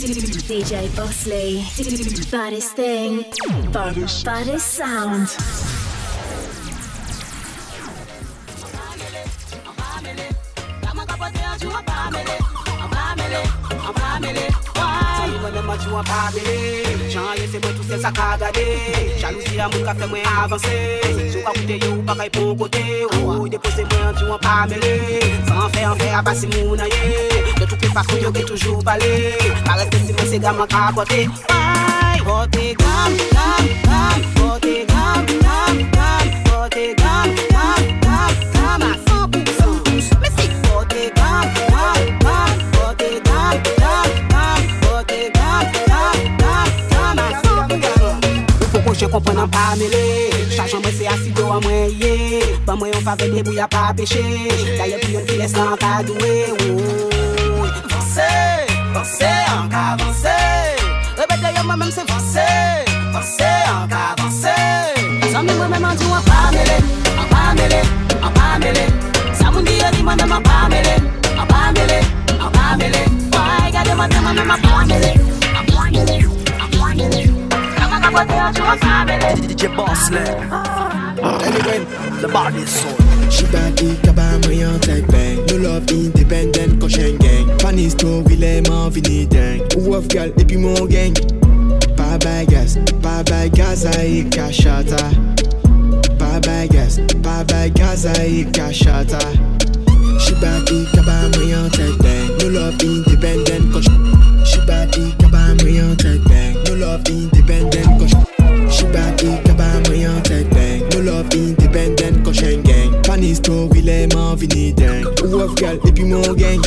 DJ Bossley. Baddest thing. Baddest, sound. mwen di wan Jan ye se mwen tou se sa ka gade Jalousi a mwen ka fe mwen avanse Sou ka koute yo ou pa kay pon kote Ou depose mwen ti wan pa mele San fe an fe a basi moun a ye De tout pe fakou yo ke toujou pale Parete si mwen se gaman ka kote Ay, kote gam, gam, gam. Kote gam, gam, gam. Kote gam, gam, gam, gam. Yo kompon an pa mele Chachan mwen se asido an mwen ye Ban mwen yon fave de bou ya pa peche Daye pi yon ki les lan ka doue Vansè, vansè, an ka vansè Repete yo mwen men se vansè Vansè, an ka vansè Zan mwen mwen an diyo an pa mele An pa mele, an pa mele Sa moun diyo di mwen mwen an pa mele An pa mele, an pa mele Woy gade mwen mwen mwen an pa mele An pa mele, an pa mele DJ Bossley. Anyway, The body soul. She body kaba mwen tek bang No love independent kon shen gang. Pani story le man vini dang Ou of gal epi mon gang. Pa bay gas, pa bay gaz a e ka shata Pa bay gas, pa bay gaz a e ka shata She body kaba mwen tek bang No love independent kon love independent kon sh- She body kaba mwen tek bang No love independent kon shen gang Pani story le man vini dang Ou of gal epi mon gang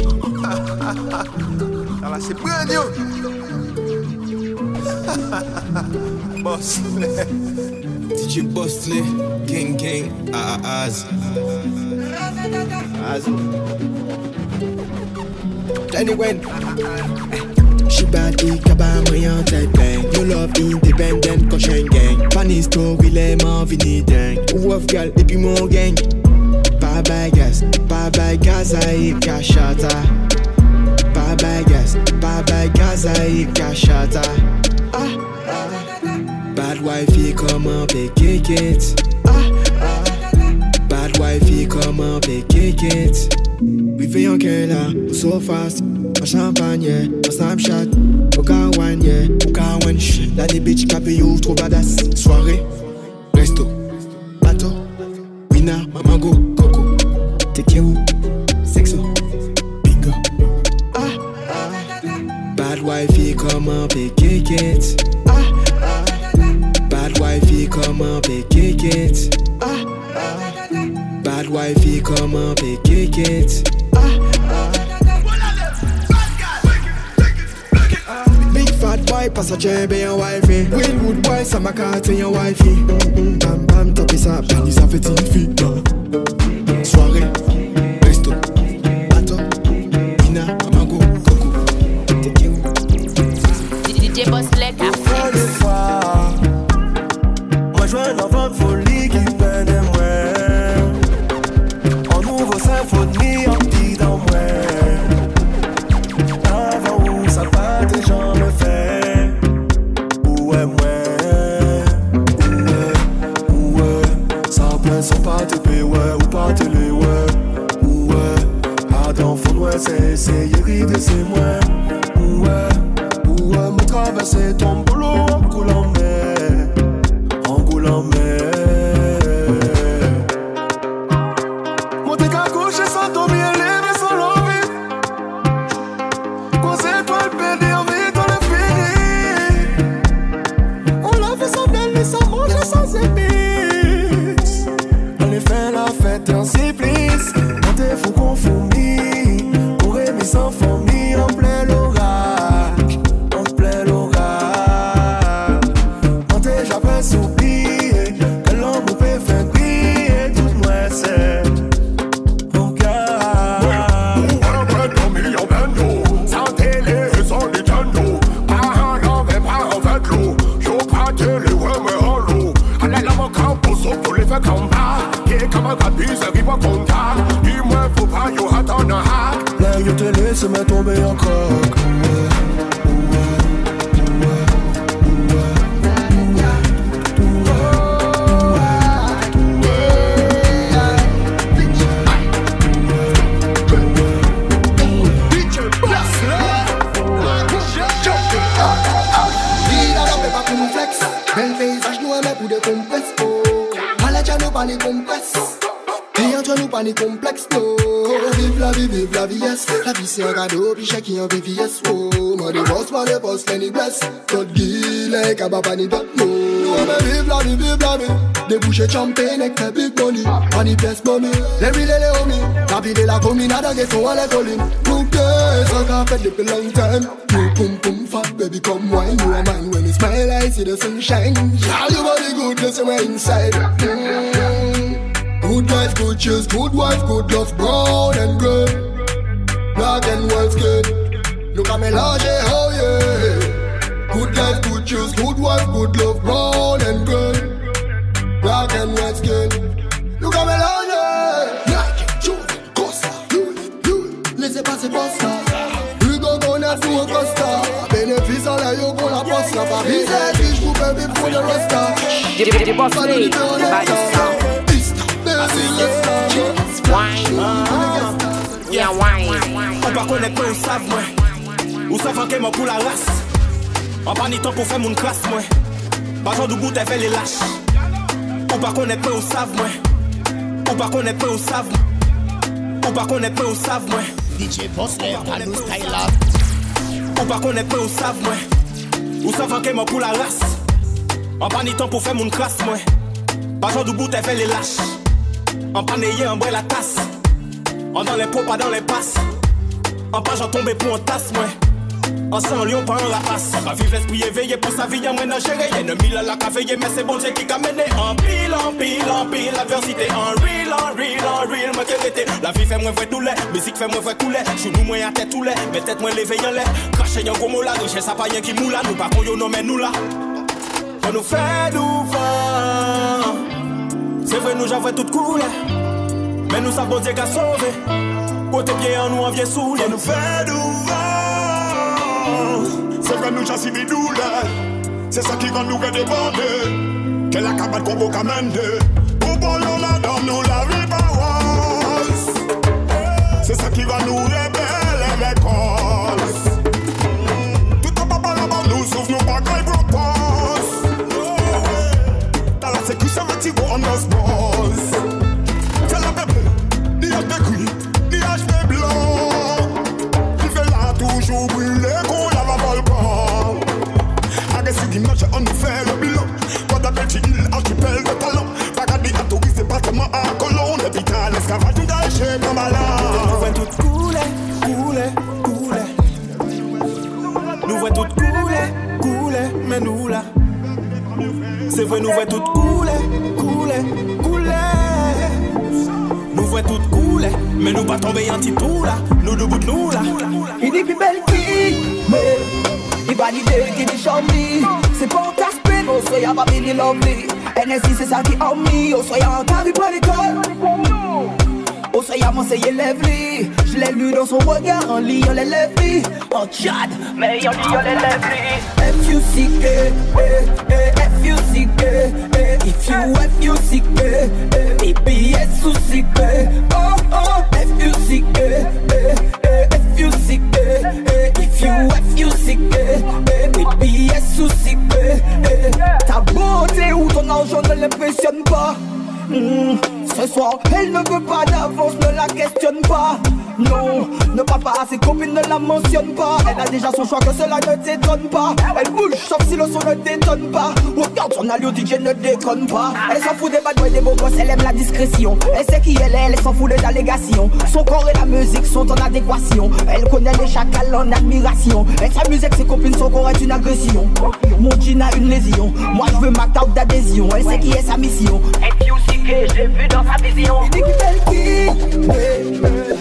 Ah là, c'est brand new. Boss. DJ Bossley, gang gang, ah ah az. Az. Anyway. She body kaba mwen tek bang No love independent kon shen gang. Pani story le man vini dang Ou of gal epi mon gang? Pa bay gas, pa bay gaz a e ka shata Pa bay gas, pa bay gaz a e ka shata Ah, ah. Bad wifey up and kick it. Ah, ah Bad wifey up and kick it. We fait un là, so fast En champagne, yeah, en Snapchat Au car one, yeah, au car one shit. Là des bitches capées you trop badass. Soirée, commune, à la son à la colline. Coupe sans qu'à fait depuis long time. You pum pum fat, baby, come wine. You are mine when you smile, I see the sunshine. of a busy bitch who baby for the rest of the boss me, by the sound I say yes, wine Yeah, wine. Ou pa konekte ou sav mwen Ou sav anke mwen pou la ras An pa ni tan pou fe moun kras mwen Bajan dou bout e fe le lache Ou pa konekte ou sav mwen Ou pa konekte ou sav mwen Ou pa konekte ou sav mwen DJ Boss Lev, Anou Style Up. Ou pa konekte ou sav mwen Ou sav anke mwen pou la ras An pa ni ton pou fe moun klas mwen Pa jan dou gout e fe le lache An pa neye an bre la tas An dan le po pa dan le pas An pa jan tombe pou an tas mwen An san lion pa an rapas Ka vive l'esprit éveillé pour sa vie, y'a mwen nan jere Ennemi la la ka veye, mais c'est bon Dieu qui ka mene En pile, en pile, en pile, adversité En real, en real, en real, mwen ke rete La vie fait mwen vwe doule, musique fait mwen vwe koule Chounou mwen a tête toule, mais tête mwen leve yon lè Crache yon gomo la, riche sa pa yon ki moula. Nou pa kon yo nomen nou la On nous fait douvan C'est vrai nous j'avais tout coulé Mais nous savons Dieu qu'a sauvé. Côté pied en nous en vieux soulé nous fait du C'est vrai, nous j'assis des douleurs. C'est ça qui rend nous redemander. Quelle la cabane qu'on peut amender. Pour bon, on a dans nous la riposte. C'est ça qui va nous révéler Nous voyons tout couler, couler, couler. Nous voyons tout couler, couler, mais nous là. C'est vrai, nous voyons tout couler, couler, couler. Nous voyons tout couler, mais nous pas tomber en petit tout là. Nous debout de nous là. Il dit qu'il belle fille, mais il va l'idée qui dit chambi. C'est pas un casse-pied, oh soyez pas bien lovely. NSI c'est ça qui a mis, oh soyez en carré pour l'école. Oh soyez mon c'est lovely. Je l'ai lu dans son regard en liant les lèvres. En Tchad, mais en liant les lèvres. F-U-C-K, eh, eh, F-U-C-K, eh, if you F-U-C-K, baby S-U-C-K, oh oh, F-U-C-K, F-U-C-K, if you F-U-C-K, baby S-U-C-K, ta beauté ou ton argent ne l'impressionne pas. Hmm, Ce soir, elle ne veut pas d'avance, ne la questionne pas. Non, ne pas pas, ses copines ne la mentionnent pas. Elle a déjà son choix, que cela ne t'étonne pas. Elle bouge, sauf si le son ne t'étonne pas. Regarde son allure, DJ ne déconne pas. Elle s'en fout des bad boys, des beaux gosses, elle aime la discrétion. Elle sait qui elle est, elle s'en fout des allégations. Son corps et la musique sont en adéquation. Elle connaît les chacals en admiration. Elle s'amuse avec ses copines, son corps est une agression. Mon jean a une lésion. Moi je veux ma carte d'adhésion. Elle sait qui est sa mission. Aussi que je l'ai vu dans sa vision. Il dit qu'il belle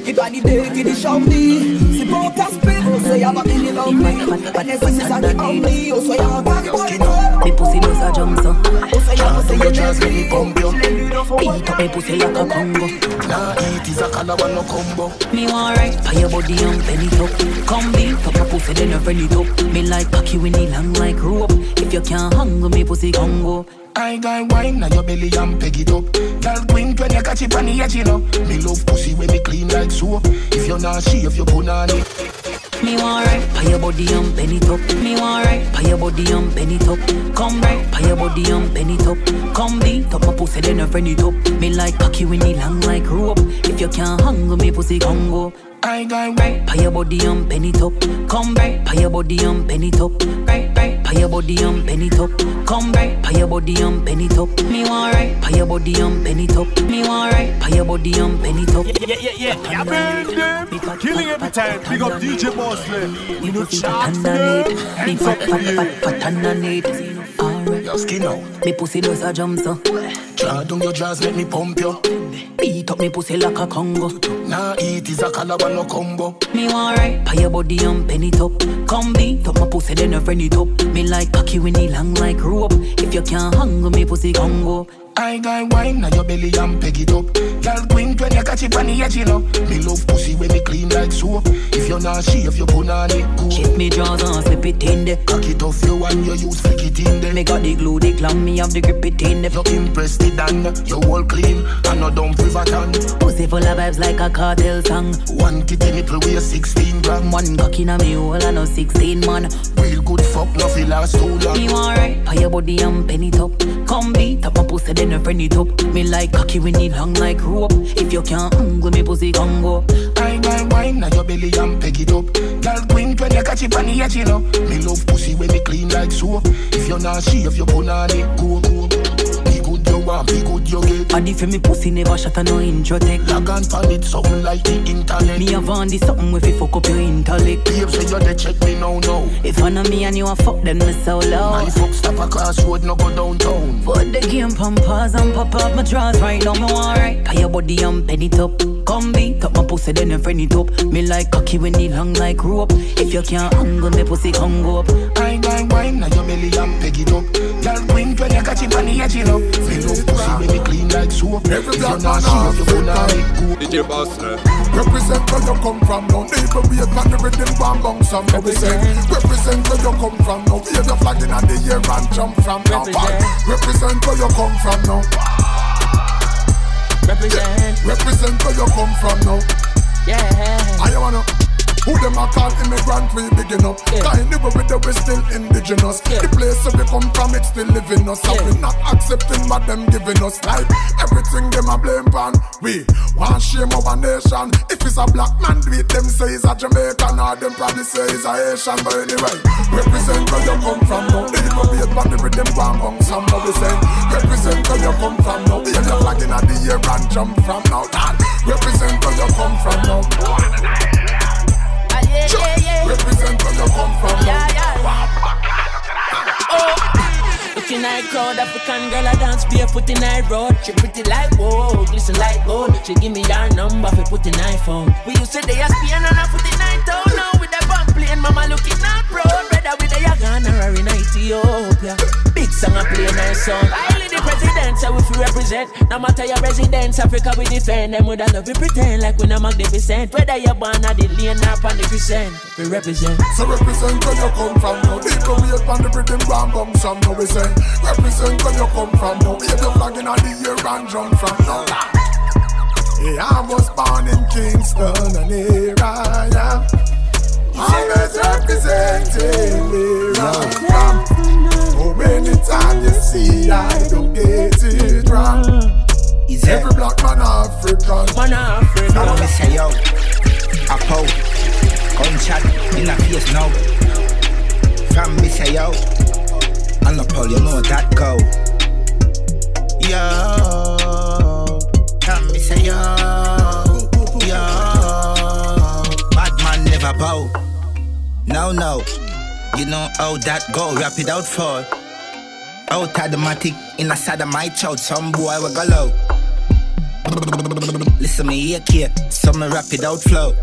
qui, il valide qui dit chambi. C'est pas un casse-pied, on sait y'a pas bien l'envie. Vanessa c'est ça qui en dit, on sait y'a un carré pour l'école. Me pussy does a jump so On sait y'a, on sait y'a Just let me pump you. Je l'ai lu dans son Beat up me pussy like a Congo Nah, eat is a calabar no combo. Me want right for your body and bend it up Come beat up your pussy then you bend it up Me like cocky when it long like rope If you can't hang me pussy Congo I got wine now your belly and peg it up. Girl queen when you catch it on the edge, you know. Me love pussy when me clean like soap. If you're not shave, you put on it. Me want right, pay your body and penny top. Me want right, pay your body and penny top. Come right, pay your body and penny top. Come beat up my pussy, then a friend it up. Me like cocky when it long like rope. If you can't hang me pussy, can go. I got right, pay your body and penny top. Come right, pay your body and penny top. Right, right, pay your body and penny top. Come right, pay your body and penny top. Me want right, pay your body and penny top. Me want right, pay your body and penny top. Yeah, yeah, yeah. Yeah, man, them. Killing every time. Big up DJ Bossley. You know, chat for them. Hands up for you. Alright. Your skin out. Me pussy does a jump so. Draw down your jaws, let me pump you. Beat up me pussy like a Congo. Nah, eat is a calabar no combo. Me want right, pay your body and penny top. Come beat up my pussy, then a friend it up. Me like cocky when it long like rope. If you can't hang me pussy Congo. I got wine now your belly and peg it up. Girl queen when you catch it on the edge, you know. Me love pussy when me clean like soap. If you're not shave, you put on it cool. Check me jaws and slip it in there. Cock it off you and you use flick it in there. Me got the glue, the glam, me have the grip it in there. You're impressed it and you all clean and no dumb river tongue. Pussy full of vibes like a cartel song. One kitty nipple weigh 16 gram. One cock in a me hole and no 16 man. Real good fuck, no feel last too long. Me want right, pay your body and penny top. Come beat up my pussy, then friend it up. Me like cocky when it long like rope. If you can't mm, angle me pussy can go. I got wine now your belly and peg it up. Girl queen when you catch it on the edge, you know. Me love pussy when me clean like soap. If you're not shave, you put on it go go. Be good you want, be good you get. Body for me pussy never shut a no intro tech. Log on pan it something like the internet. Me have on this something if you fuck up your intellect. Babes say you dey check me now now. If I know me and you a fuck then me so low. My fuck stop across road no go downtown. Put the game pause and pop up my drawers right now me want right. Pay your body and penny top. Come beat up my pussy then a friend it up. Me like cocky when it long like rope. If you can't angle me pussy go up. I got wine now your belly and peg it up. Girl queen when you catch it edge, you know. Me clean. Every If you're black not man shave, you put on go. DJ Bossley. Represent where you come from now. People wait on the rhythm bang bang song. Now we say represent where you come from now. Wave your flag in the air and jump from now. Represent. Represent where you come from now. Represent. Represent where you come from now. Yeah. I wanna. Who them a call immigrant we begin up. Yeah. Kind of with the we still indigenous. Yeah. The place where we come from it still living us. And Yeah. we not accepting what them giving us. Like everything them a blame pan We want shame our nation. If it's a black man do it them say it's a Jamaican Or them probably say it's a Haitian. But anyway Represent where you come from now. Even be it band with them bang bang Some we Represent where you come from now. Be your flag in the air and jump from now. Lad, Represent where you come from now Ah, yeah, yeah, yeah. Represent where you come from Yeah, yeah. Oh. Looking like crowd, African girl, I dance barefoot in her road. She pretty like whoa, glisten like gold. She give me her number for put in iPhone. We used to day a Spain and I put in nine town. The plane, mama looking not proud. Brother with the Ghana or in Ethiopia. Big song I play nice song. Highly the president, so if you represent, no matter your residence, Africa we defend. Them would love you pretend like we no magnificent. Whether you're born at the lane or on the crescent, we represent. So represent where you come from now. People wait on the rhythm bam bam some now we say. Represent where you come from now. Wave your flag in the air and jump from now. Yeah, I was born in Kingston and here I am. Always representing where I'm from. Oh, many times you see I don't get it wrong. Is it? Every black man African. Man Africa. Now me say yo, a pow, gunshot in the face now. From me say yo, and the pole you know that go. No no, you know how that go. Rap it out for. Out automatic in a side of my child, some boy will go low. Listen me here, kid. some rap it out flow.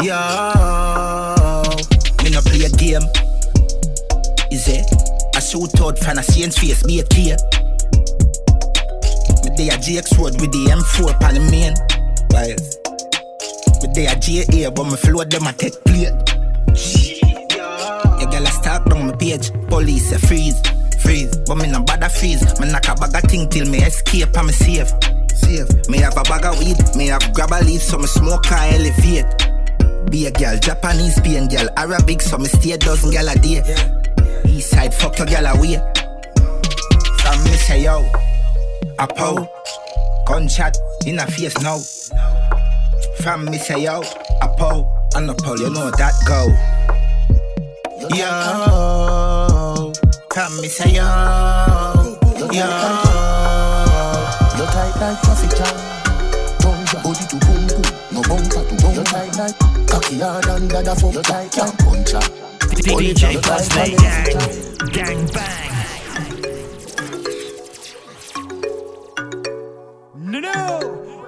Yo, me no play a game. Is it? I shoot out from a Saints face, be a kid. Me day a GX road with the M4 pan the main. Right. Me day a GA, but me float them a take plate. Your girl a stalk down my page. Police a freeze, freeze. But me no bother freeze. Me knock a bag of thing till me escape and me safe. Safe. Me have a bag of weed, me have grab a leaf so me smoke and elevate. Be a girl, Japanese, Spain girl, Arabic, so me stay a dozen gal a day. East side, fuck your gal away. From me say yo, a pow, gunshot in a face now. From me say yo, a pow, and a pow, you know that go. Yo, from me say yo, yo. You're tight like traffic jam. Don't drop body to boom boom, no bumper to bumper. You're tight like cocky hard under the fuck. You tight can't punch her. DJ Buzzley Gang, Gang Bang. No, no,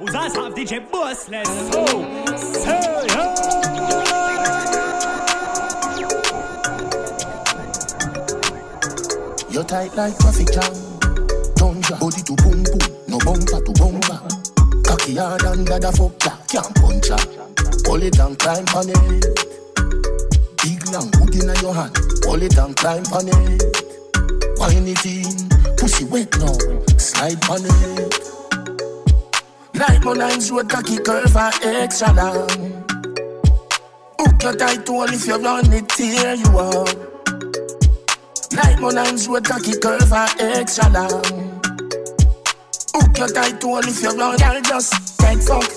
aux ensembles DJ Boss, let's go. Say, You tight like traffic jam. Drop body to boom boom, no bumper to bumper. Cocky hard under the fuck, yeah, can't punch her. Hold it and climb on it. Big long hood in your hand. Hold it and climb on it. Wine it in, pussy wet now. Slide on it. Like my lines road cocky curve and extra long. Hook your tight toe if you run it, tear you up. Like my lines road cocky curve and extra long. Hook your tight toe if you run, girl just dead fuck.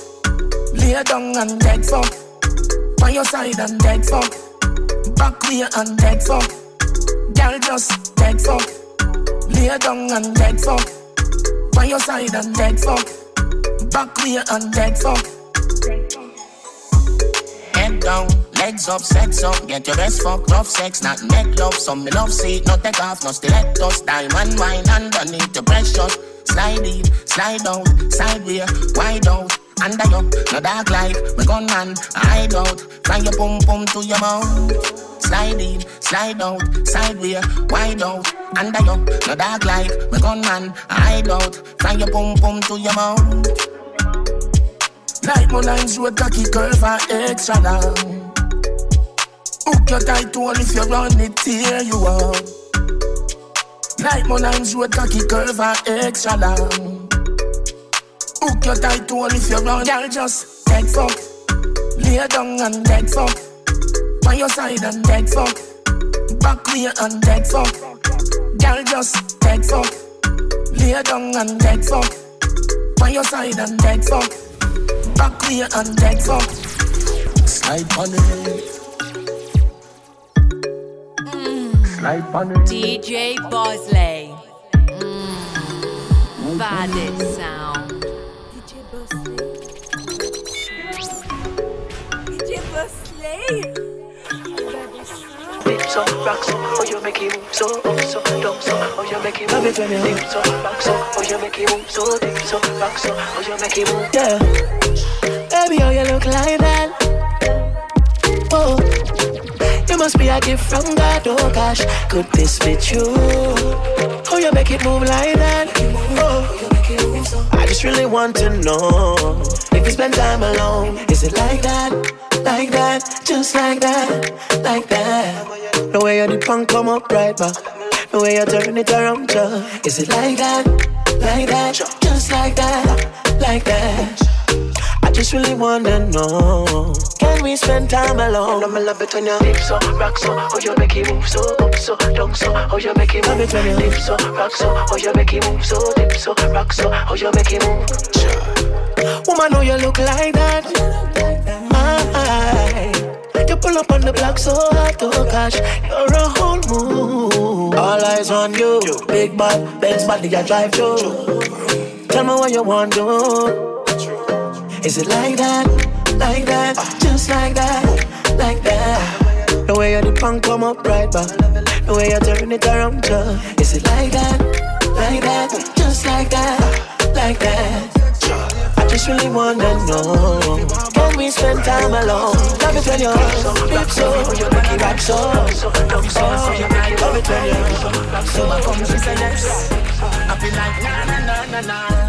Lay down and dead fuck. On your side and dead fuck. Back way and dead fuck. Girl just dead fuck. Lay down and dead fuck. On your side and dead fuck. Back way and dead fuck. Head down, legs up, sex up. Get your best fuck, rough sex, not neck love. Some me love seat, not take off, no stilettos. Diamond wine underneath the precious. Slide in, slide out, sideways, wide out. Under you, no dark life, me gun man, hide out. Fly your pum pum to your mouth. Slide in, slide out, sideways, wide out. Under you, no dark life, me gun man, hide out. Fly your pum pum to your mouth. Like my lines road cocky curve extra long. Hook your tight toe if you run it, tear you up. Like lines road cocky curve and extra long. Hook your tight toe if you run, girl just dead fuck. Lay down and dead fuck. By your side and dead fuck. Back way and dead fuck. Girl just dead fuck. Lay down and dead fuck. On your side and dead fuck. Back way and dead fuck. Slide on it. Slide on it. DJ Bossley. Mm. Baddest sound. DJ Bossley. Dip so, rock so, oh you make it move so, up so, down so, oh you make it move. Dip so, rock so, oh you make it move so, dip so, rock so, oh you make it move. Yeah, must be a gift from God, oh gosh, could this be true? How you make it move like that? Oh, I just really want to know if you spend time alone, is it like that? Like that, just like that, like that. The way you the punk come up right back, the way you turn it around, just is it like that, like that, just like that, like that. I just really wanna know, can we spend time alone? I'ma love it when you dip so, rock so, oh you make it move so, up so, down so, oh you make it move. Love it when you dip so, rock so, oh you make it move so, dip so, rock so, oh you make it move. Woman, know you look like that. Aye. You pull up on the block so hard, oh gosh, you're a whole mood. All eyes on you, big bad, Benz body I drive through. Tell me what you want to do. Is it like that, like that, just like that, like that? The way you the punk come up right back, the way you turn it around, just is it like that, like that, just like that, like that? I just really wanna know. Can we spend time alone? Love it when you're deep so You make it rock so. Love it when you're So I come she say yes. I feel like na na na na na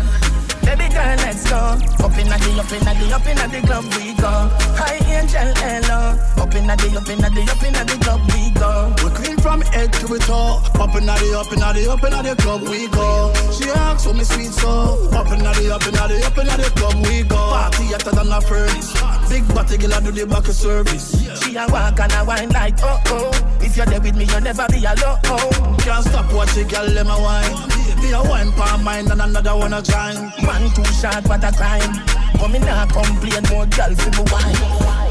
Baby girl, let's go. Up inna the, up inna the, up inna the club we go. Hi angel, hello. Up inna the, up inna the, up inna the club we go. We clean from head to to it all. Up in the up in the up in the club we go. She asks for me sweet so. Up in the up in the up in the club we go. Party hotter than a furnace. Big body girl I do the back of service. She a walk and a wine like oh oh. If you're there with me, you'll never be alone. Can't stop watching girl let my wine. Be a one palm mine and another one a. Man too short, what a crime. But me not complain, more girl for me wine.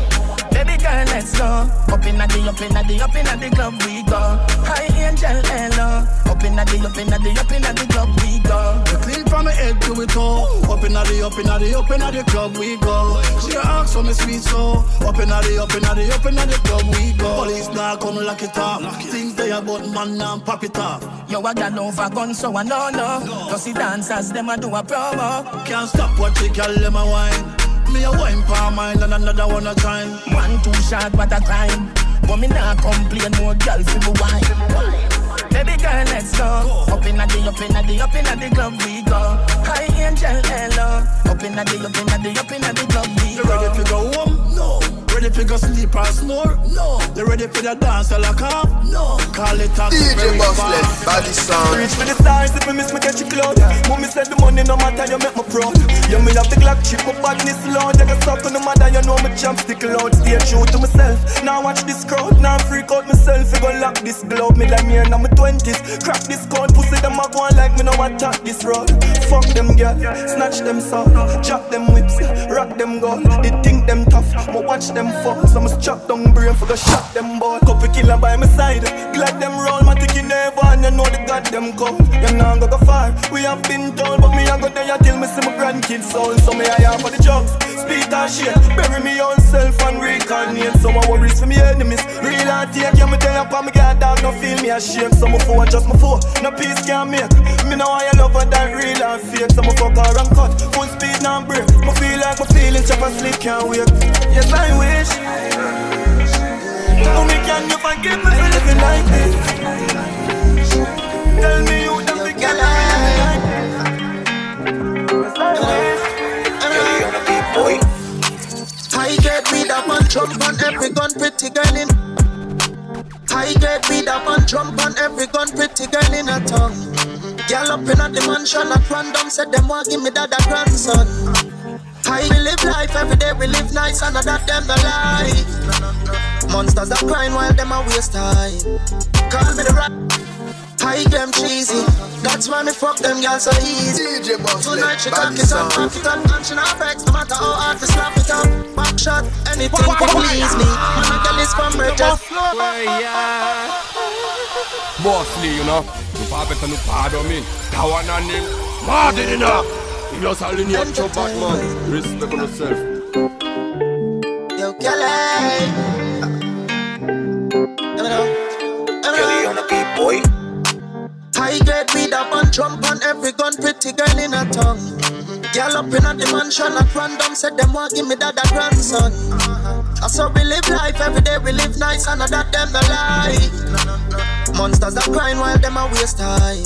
Let's go. Up in the, up in the, up in the club we go. Hi angel, hello. Up in the, up in the, up in the club we go. We clean from my head to the toe. Up in the, up in the, up in the club we go. She asks for me sweet so. Up in the, up in the, up in the club we go. Police now come lock it up. Things they about man now pop it off. Yo, I got over gun, so I know no. Cause the dancers them a do a promo. Can't stop watching girl them a wine. Me a wine for mine and another one a time. One too short, what a crime. But me not complain, more girl for me wine. Baby girl, let's go. Up in the, up in the, up in the club we go. Hi angel, hello. Up in the, up in the, up in the club we go. You ready to go home? No. Ready for go sleep or snore? No. You ready for the dance or lock up? No. Call it a DJ Bossley, body sound. Reach for the stars if me miss me catch a cloud. Mommy said the money no matter you make me proud. You me have the Glock chip, my badness loud. You can stop to the mother, you know me champ stick loud. Stay true to myself. Now watch this crowd, now freak out myself. You go lock this glove, me like me in my twenties. Crack this code, pussy them a go like me no attack this road. Fuck them girl, snatch them soul, drop them whips, rock them gold. They think them tough, but watch them them fall. So must chop down brain for the shot them ball. Couple killer by my side. Glad them roll, my ticky never and you know the goddamn call. You know go go far. We have been told, but me I go there till me see my grandkids soul. So me I am for the drugs. Speed and shit. Bury me on self and reincarnate. So my worries for me enemies. Real and take. Yeah, me tell you, me get dog, no feel me ashamed. So my four just my four. No peace can make. Me know I love her than real and fake. So my fuck her and cut. Full speed now break. Me feel like my feelings chop and sleep can't wait. Yes, I wish. Tell me, can you forgive me for living like this? Tell me you don't forget like I get weed up and jump on every gun, pretty girl in. I get weed up and jump on every gun, pretty girl in a tongue. Girl up the mansion at random, said them want give me that a grandson. We live life every day, we live nice, and that them the lie. Monsters are crying while them a waste time. Call me the rat. I them cheesy. That's why me fuck them girls so easy. DJ Boss, Tonight she cock it up, cock it up, and she not vex. No matter how hard to slap it up. Back shot, anything to please me. Man, I get this from Bridget. Bossley, you know. Nu pa better nu pa do me. Kawana nim. Mad enough. You just a linear chop back, man. Respect on yourself. I get weed up and Trump on every gun, pretty girl in a tongue. Girl up in the mansion at random, said them want give me that a grandson. I saw we live life every day, we live nice, and I that them the lie. Monsters are crying while them a waste time.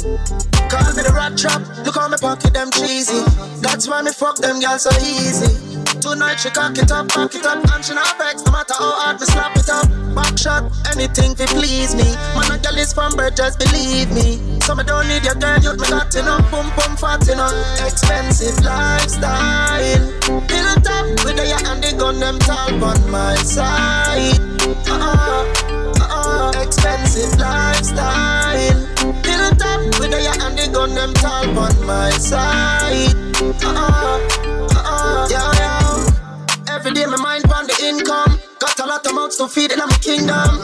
Call me the rat trap, look how me pocket them cheesy. That's why me fuck them girls so easy. Tonight she cock it up, back it up, and she not vex no matter how hard me slap it up. Back shot, anything to please me. Man, a girl is from birth, just believe me. So me don't need your girl, you got enough, boom boom fat enough. Expensive lifestyle. Built up with the and the gun, them tall on my side. Uh-uh, uh-uh. Expensive lifestyle. Built up with the and the gun, them tall on my side. Uh-uh, uh-uh. Yeah, yeah. Every day my mind on the income. Got a lot of mouths to feed in my kingdom.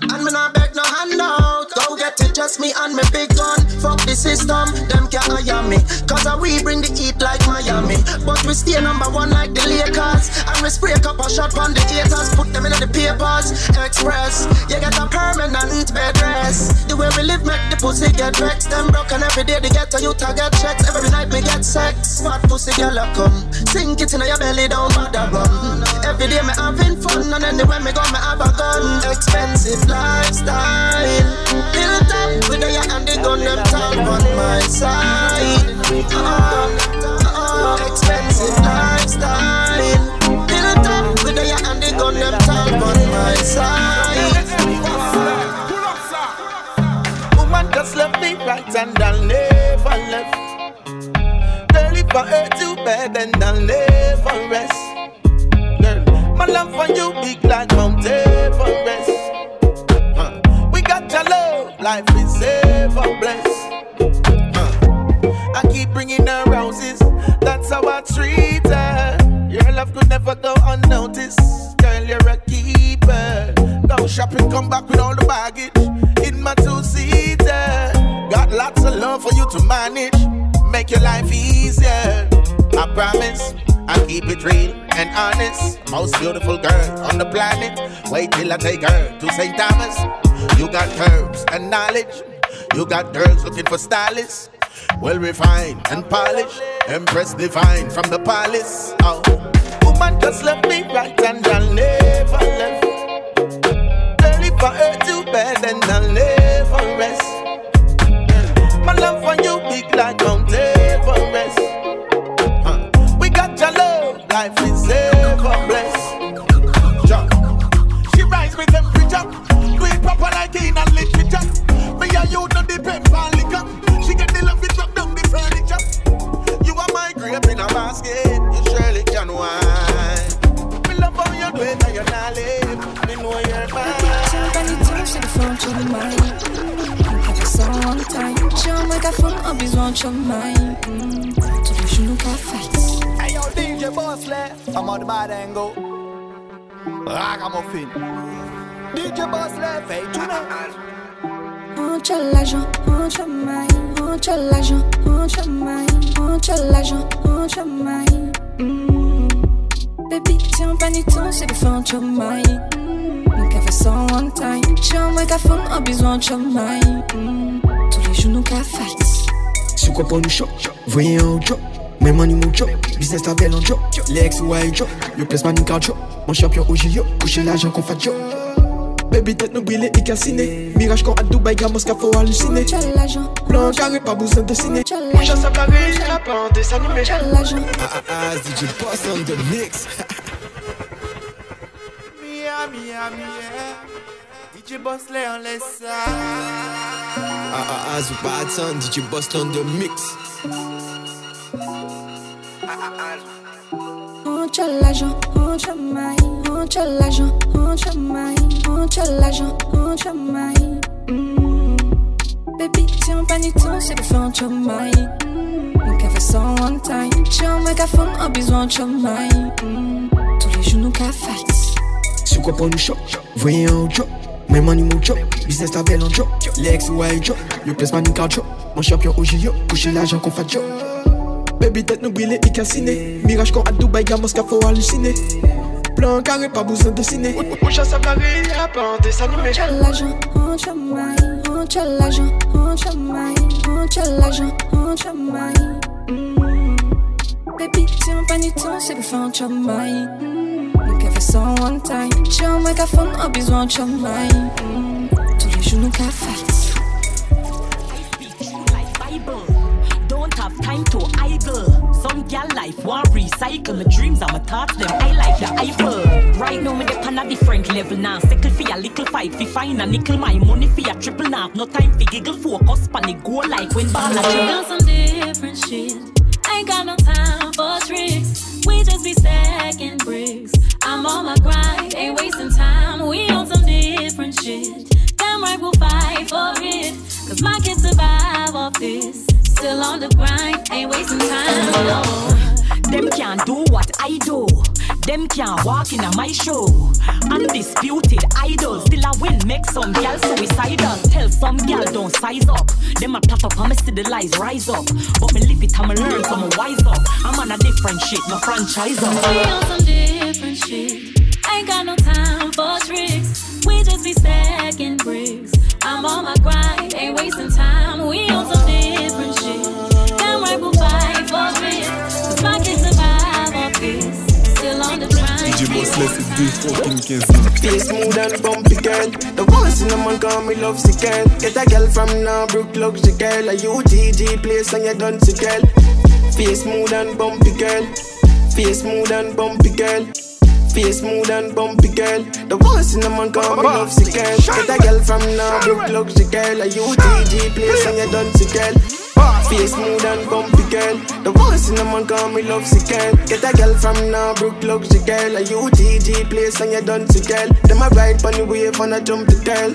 And me not just me and me big gun. Fuck the system, them can't hire me. Cause uh, we bring the heat like Miami. But we stay number one like the Lakers. And we spray a couple shot on the haters. Put them in the papers. Express, you get a permanent bed rest. The way we live make the pussy get vexed. Them broken every day, they get a youth, I get checks. Every night we get sex. Fat pussy girl, I come. Sink it in your belly, don't bother run. Every day me having fun. And anywhere me go, me have a gun. Expensive lifestyle. Up with the and the gun, them talk on my side. Uh, uh, expensive lifestyle. Built up with the and gun, them talk on my side. right and I'll never left. Girl, if I hurt you bad, then I'll never rest. Girl, my love for you big like Mount Everest. Huh. We got your love, life is ever blessed. I keep bringing her roses, that's how I treat her. Your love could never go unnoticed. Girl, you're a keeper. Go shopping, come back with all the baggage in my two seater. Got lots of love for you to manage, make your life easier. I promise. I keep it real and honest. Most beautiful girl on the planet. Wait till I take her to St. Thomas. You got curves and knowledge. You got girls looking for stylists. Well refined and polished. Empress divine from the palace. Oh, woman just left me right and I'll never left. Girl, if I hurt you bad, then I'll never rest. My love for you big like Mount Everest. Huh. We got your love, life is ever blessed. Ja. She rise with temperature, do it proper like in a literature. Me and you no depend on liquor. She get the love it drop down the furniture. You are my grape in a basket, you surely can wine. Me love how you do it and you're not live. Me know you're mine. sur le fond de la maille. On fait ça en time. J'ai un mégaphone, un besoin de maille. Tous les genoux qu'à fight. Hey yo, DJ Bossley, I'm on the bad angle. Ragamuffin. DJ Bossley, fais tourner. On t'a l'argent, on t'a maille. On t'a l'argent, on t'a maille. On t'a l'argent, on t'a maille. Mm. Baby, si on prend du temps, c'est de faire un maille. Nous qu'à faire ça one time. J'ai un mégaphone, un besoin de maille. Mm. Tous les genoux qu'à fight. Sou quoi pour nous choc, voyez un job. Même money mon job, business ta belle en job. Les ex ou un job, yo place man in job. Mon champion au Gilio, coucher l'argent qu'on fait job. Baby tête nous brûler et calciné. Mirage qu'on a Dubaï, gamos qu'a faut halluciner. Plan carré, pas besoin de ciné. Mon chat ça carré, la plante des animés. Ah ah ah, DJ Boss on the mix. Mia, mia, mia. DJ Bossley, on laisse ça. Ah ah ah, zou pas attendre, DJ Boss on the mix. On t'a l'argent, on t'a maille. On t'a l'argent, on t'a maille. On t'a l'argent, on t'a maille. Mm. Baby, si on prend du temps, c'est de faire un maille. Nous qu'à faire ça one time. J'ai un mégaphone, un besoin de maille. Mm. Tous les genoux qu'à fight. Sou quoi pour nous choc, voyez un job. Même money mon job, business ta belle en job. Les ex ou un job, yo place man in job. Mon champion au Gilio, coucher l'argent qu'on fait job. Baby tête nous brûler et calciné. Mirage qu'on a Dubaï, gamos qu'a faut halluciner. Plan carré, pas besoin de ciné. Mon chat ça carré, la plante des animés. On t'a l'argent, on t'a maille. On t'a l'argent, on t'a maille. On t'a l'argent, on t'a maille. Mm. Baby, si on prend du temps, c'est de faire un maille. Nous qu'à faire ça one time. J'ai un mégaphone, un besoin de maille. Mm. Tous les genoux qu'à fight. Time to idle. Some gal life want recycle. My dreams and my thoughts, them I like the Eiffel. Right now, me dep on a different level now. Settle for a little fight, fi find a nickel. My money for a triple now. No time for giggle, focus pan the goal like when ball a We jiggle. on some different shit. Ain't got no time for tricks. We just be stacking bricks. I'm on my grind, ain't wasting time. We on some different shit. Damn right, we'll fight for it. Cause my kids survive off this. Still on the grind, ain't wasting time. No. Them can't do what I do. Them can't walk in my show. Undisputed idols. Still I win, make some gal suicidal. Tell some gal don't size up. Them a plot up, I'ma see the lies rise up. But me live it, I'ma learn, so I'ma wise up. I'm on a different shit, no franchise up. We on some different shit. Ain't got no time for tricks. We just be stacking bricks. I'm on my grind, ain't wasting time. We on some Boss laisse deux fucking 15 Face smooth and bumpy girl. The voice in the man call me love sick girl. Get a girl from Norbrook, luxury girl. A UTG place and you done sick girl. Face smooth and bumpy girl. Face smooth and bumpy girl. Face smooth and bumpy girl. The voice in the man call me love sick girl. Get a girl from now, brook luxury girl. A UTG place and you done sick girl. Face smooth and bumpy girl. The voice in the man call me love sick girl. Get a girl from Norbrook luxury girl. A UTG place and you done sick girl. Them a ride on the wave and a jump the girl.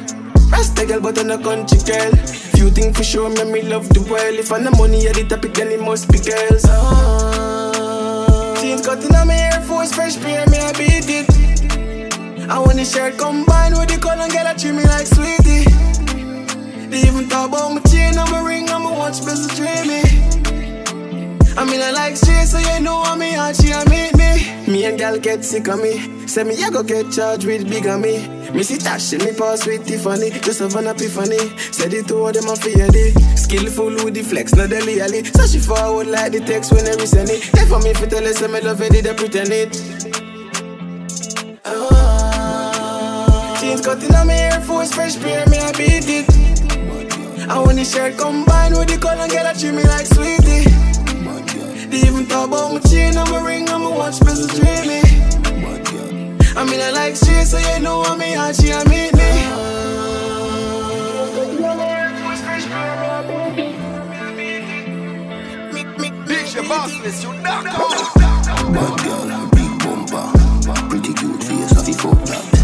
Rasta girl, but on a country girl. Few things for sure, make me love the world. If I'm the money at the topic, then it must be girls. Ah. Jeans cutting on my Air Force, fresh pair, me I beat it. I want the shirt combined with the color, girl, I treat me like sweetie. They even talk about my chain, and my ring, watch, best dreamy. I mean, I like straight, so you know I'm me, and she a meet me. Me and gal get sick of me. Say me, I go get charged with bigamy. Me see Tash me pass with Tiffany. Just have an epiphany. Said it to all them, I fear. Skillful with the flex, not the leally. So she forward like the text when I send it. They for me, for tell her, say me love it, they pretend it. Oh, Jeans cutting on my Air Force, fresh pair, me I beat it. I want the shirt combined with the color, girl, I treat me like sweetie. They even talk about my chain and my ring and my watch, best dreamy. I mean, I like straight, so you know I'm me, and she a meet me. Bitch, your bossness, you knock out. Bad girl, big bumper, pretty cute face, have you fuck that?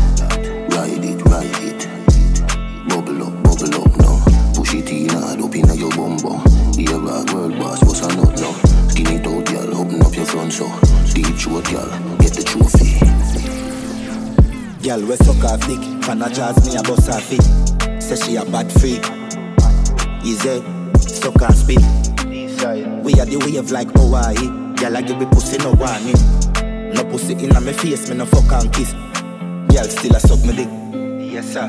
Front so. Deep throat, girl, get the trophy. Girl, we suck her dick, pan a jazz me a bust her feet. Say she a bad freak. Easy, suck her spit. We are the wave like Hawaii. Girl, I give me pussy no warning. No pussy inna me face, me no fuck and kiss. Girl, still a suck me dick. Yes sir.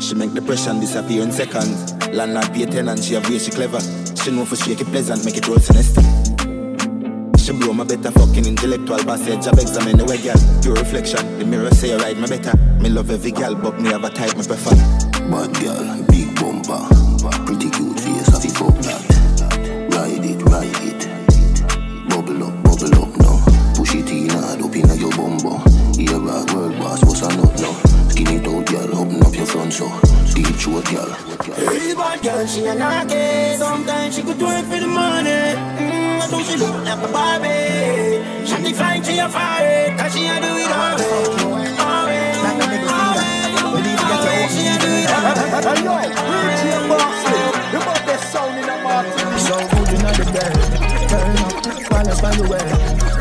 She make depression disappear in seconds. Land not pay tenant, she have way she clever. She know for shake it pleasant, make it roll sinister. She blow my better fucking intellectual passage. Job examine the way, girl. Pure reflection. The mirror say you ride my better. Me love every girl, but me have a type me prefer. Bad girl, big bumper, pretty cute face, have you fuck that? Ride it, ride it, bubble up, bubble up now. Push it in hard up inna your bumbo. Here a world boss, what's a nut now? Skin it out, girl, open up your front so. Deep throat, girl. Hey, bad girl, she a naughty. Sometimes she could do it for the money. Mm, I don't she look like a Barbie. She decline, she a fire, cause she a do it all do your the. So good in the bed, turn up, balance by your way.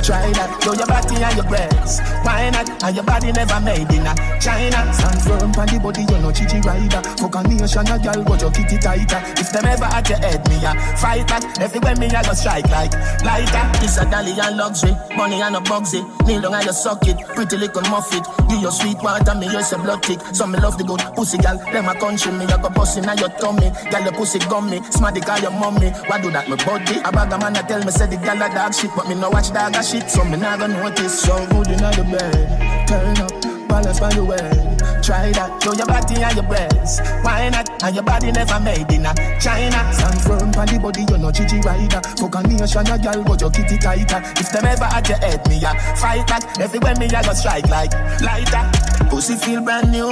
Try that, show your body and your breasts. Why not? And your body never made in a China. Stand firm on the body, you know chichi rider. Fuck a nation, a girl, but your kitty tighter. If them ever at your head, me a fight that. Everywhere me a go strike like lighter. This a dolly and luxury, money and a bugsy. Kneel down and you suck it, pretty little muffet. Give your sweet water, me use a blood tick. So me love the good pussy, girl. Them a country, me a go bust in your tummy. Girl, your pussy gummy, smarty call your mommy. Why do that, my body? A bag of man a tell me say the girl a dog shit, but me no watch dog a shit, so me not gonna notice. So good in the bed, turn up. Balance by your way. Try that, show your body and your breasts. Why not? And your body never made in a China. Stand firm on the body, you're not chichi rider. Fuck a nation, a girl, but your kitty tighter. If them ever at your head, me a fight back. Everywhere me I go strike like lighter. Pussy feel brand new.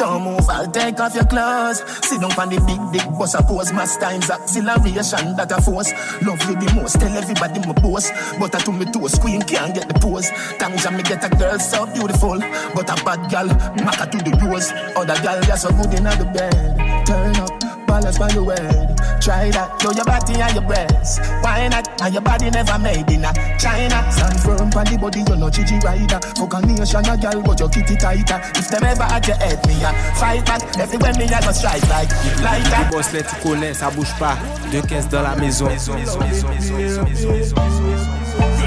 Don't move, I'll take off your clothes. Sit down on the big dick, bust a pose. Mass times acceleration that a force. Love you the most, tell everybody my boss. But I to me toes, queen can't get the pose. Thanks me get a girl so beautiful. But a bad gal, maka to the rose. Other gal, you're so good in the bed. Turn up, balance by your head. Try that, show your body and your breasts. Why not? And your body never made in a China. Stand firm on the body, you're not chichi rider. Fuck a nation, a gal, but your kitty tighter. If them ever at your head, me a fight back. Everywhere me a go strike like, like that. Les boss, les tu connais, ça bouge pas. Deux caisses dans la maison. You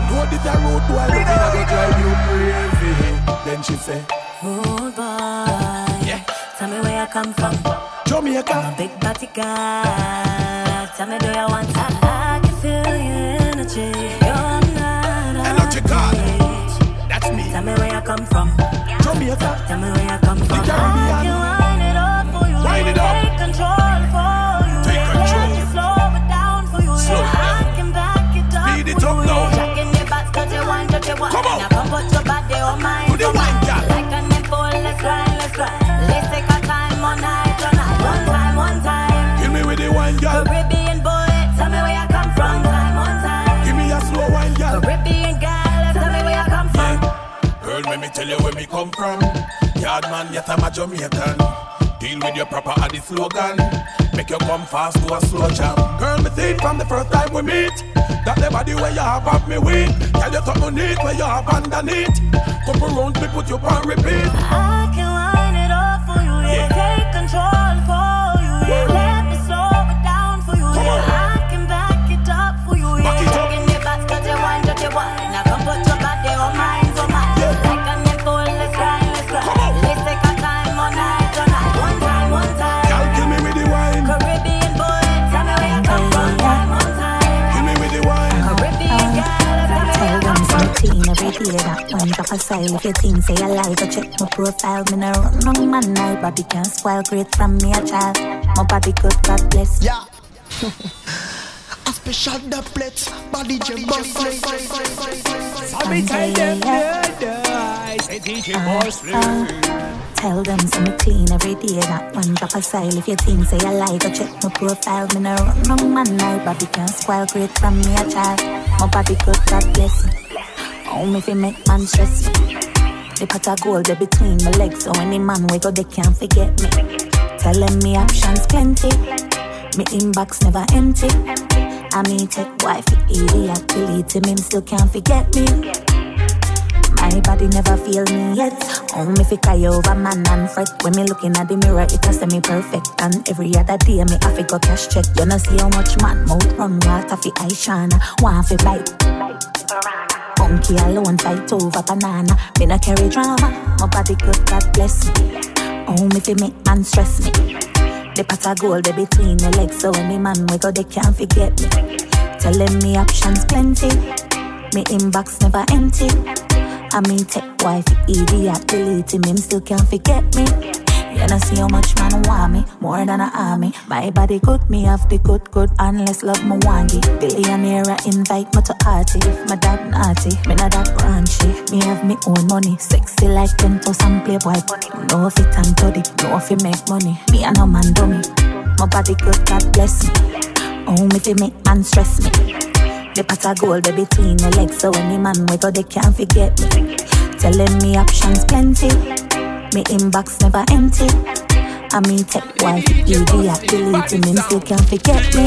know that a road boy looking at the drive you crazy. Then she say, Rude boy. Tell me where you come from. Jamaica. I'm a big body guy. Tell me do you want to I can feel your energy. You're not Energy God. That's me. Tell me where you come from. Jamaica. Tell me wine, girl. Caribbean boy, tell me where you come from. Time, one time. Give me a slow wine, girl. Caribbean girl, tell me where you come from. Girl, let me tell you where me come from. Yard man, yet I'm a Jamaican. Deal with your proper the slogan. Make you come fast to a slow jam. Girl, me think from the first time we meet. That the body where you have of me weak. Tell you something neat where you have underneath. Couple rounds me put you on repeat. I can line it up for you, yeah. Take control down for. I can back it up for you, yeah. Back it up. Taking your back, touch your wine, touch your wine. Now come put your body on mine, on mine. Like a nipple, let's grind, let's grind. Let's take our time all night, all night. One time, one time. Girl, kill me with the wine. Caribbean boy, tell me where you come from. Time, one time. Kill me with the wine. Caribbean girl, tell me Tell where you them come some from. clean every day that one drop a style If you think say I lie, go check my profile Me no run wrong man, my body can spoil great from me a child My body good, God bless Yeah. A special duplet, body jam bust So me tell them Say DJ Bossley. Tell them some me clean every day that one drop of style. If you think say I lie, go check my profile. Me no run wrong man, my body can spoil. Great from me a child. My body good, God bless me. Oh, me fi make man stress me? The pot of gold they between my legs. So any man we go they can't forget me. Telling me options plenty Me inbox never empty I mean take wife idiot delete him him still can't forget me my body never feel me yet. Oh, me fi cry over man and fret. When me looking at the mirror, it a semi perfect. And every other day, me have go cash check. You know see how much man mouth run water fi eye shana. Want fi bite. Monkey alone fight over banana. Me no carry drama. My body good, God bless me. Oh, me fi make man stress me. The pot of gold they between the legs, so any man we go they can't forget me. Telling me options plenty. Me inbox never empty. I mean take wife idiot delete him, him still can't forget me. You know see how much man want me, more than a army. My body good, me have the good, good, unless love me wangy. Billionaire invite me to party. If my dad naughty, me not that branchy. Me have me own money, sexy like Pento some playboy bunny. No fit and toddy, no fi make money. Me and no man do me. My body good, God bless me. Oh, me fi make man stress me. The pot of gold they between the legs, so any man we go they can't forget me. Telling me options plenty, me inbox never empty. I mean take wife idiot delete him, him still can't forget me.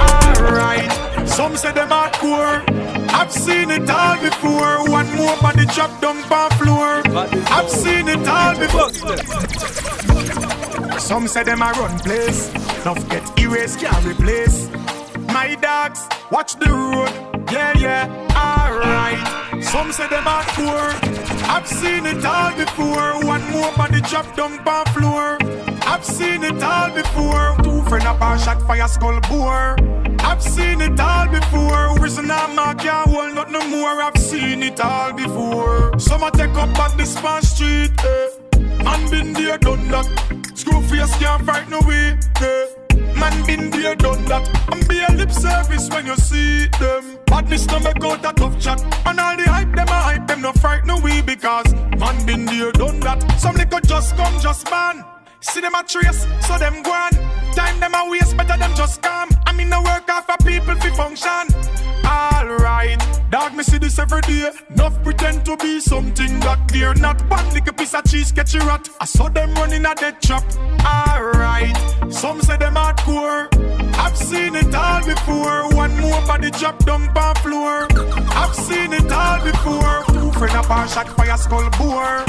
Alright, some say them hardcore. I've seen it all before. One more body drop down on floor. I've seen it all before. Some say them a run place. Enough get erased, can't replace. My dogs, watch the road. Yeah, yeah, alright. Some say them hardcore. I've seen it all before. One more body drop down on floor. I've seen it all before. Two friend up a shot fire skull bore. I've seen it all before. Reason I'm not can't hold not no more. I've seen it all before. Some a take up at the span street. Eh. Man been there, done that. Screw face can't fight no way. Eh. Man been there, done that. And be a lip service when you see them. Badness no make out a tough chat. And all the hype them a hype them no fright no way because man been there, done that. Some little just come, just man. See them a trace, so them go on. Time them a waste, better them just come. I mean, no work off for people fi function. Alright, dog, me see this every day. Enough pretend to be something that they're not. One little piece of cheese catch a rat. I saw them running a dead trap. Alright, some say them hardcore. I've seen it all before. One more body drop down on floor. I've seen it all before. Two friend up a shot fire skull bore.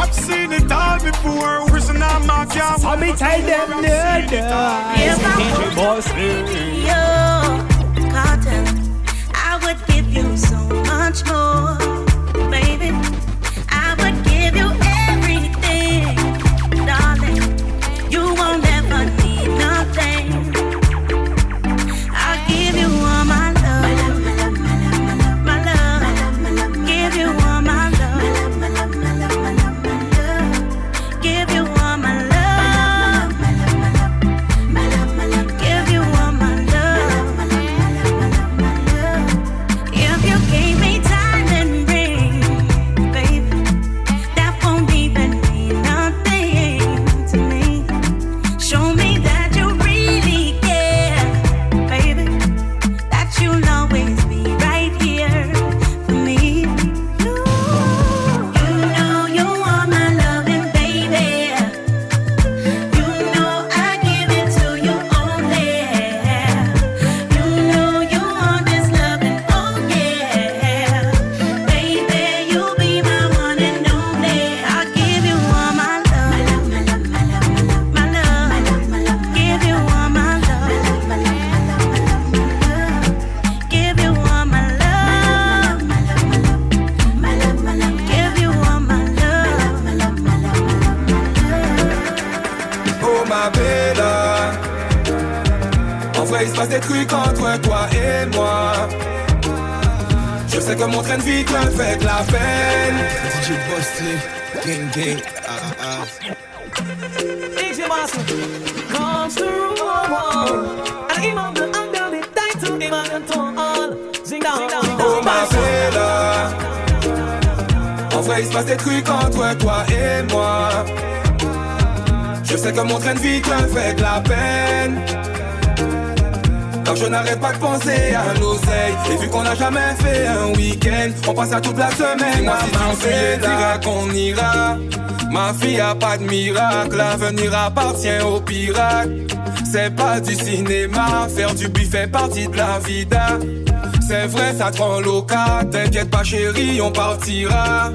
I've seen it all before. Reason I'm not yeah. So me tell them no, no. If I DJ Bossley. you cotton, I would give you so much more, DJ Bosley, gang gang, ah ah. DJ Bosley, comes through, and the under the zing down, zing down, Oh ma bella En vrai il se passe des trucs entre toi et moi. Je sais que mon train de vie te fait de la peine Car je n'arrête pas de penser à l'oseille Et vu qu'on n'a jamais fait un week-end On passe à toute la semaine. Moi si tu dira qu'on ira. Ma fille a pas de miracle L'avenir appartient aux pirates C'est pas du cinéma Faire du buffet fait partie de la vida. C'est vrai, ça te rend loca. T'inquiète pas, chérie, on partira.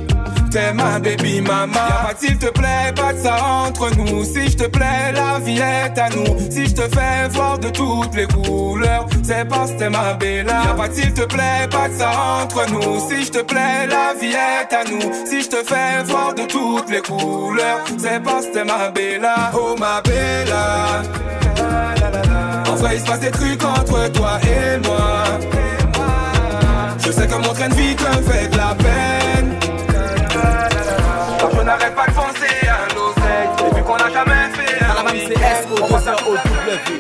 T'es ma baby mama. Y'a pas de s'il te plaît, pas de ça entre nous. Si je te plais, la vie est à nous. Si je te fais voir de toutes les couleurs, c'est parce que t'es ma bella. Y'a pas de s'il te plaît, pas de ça entre nous. Si je te plais, la vie est à nous. Si je te fais voir de toutes les couleurs, c'est parce que t'es ma bella. Oh ma bella. En vrai, il se passe des trucs entre toi et moi. Je sais que mon train de vie te fait de la peine. Week-end.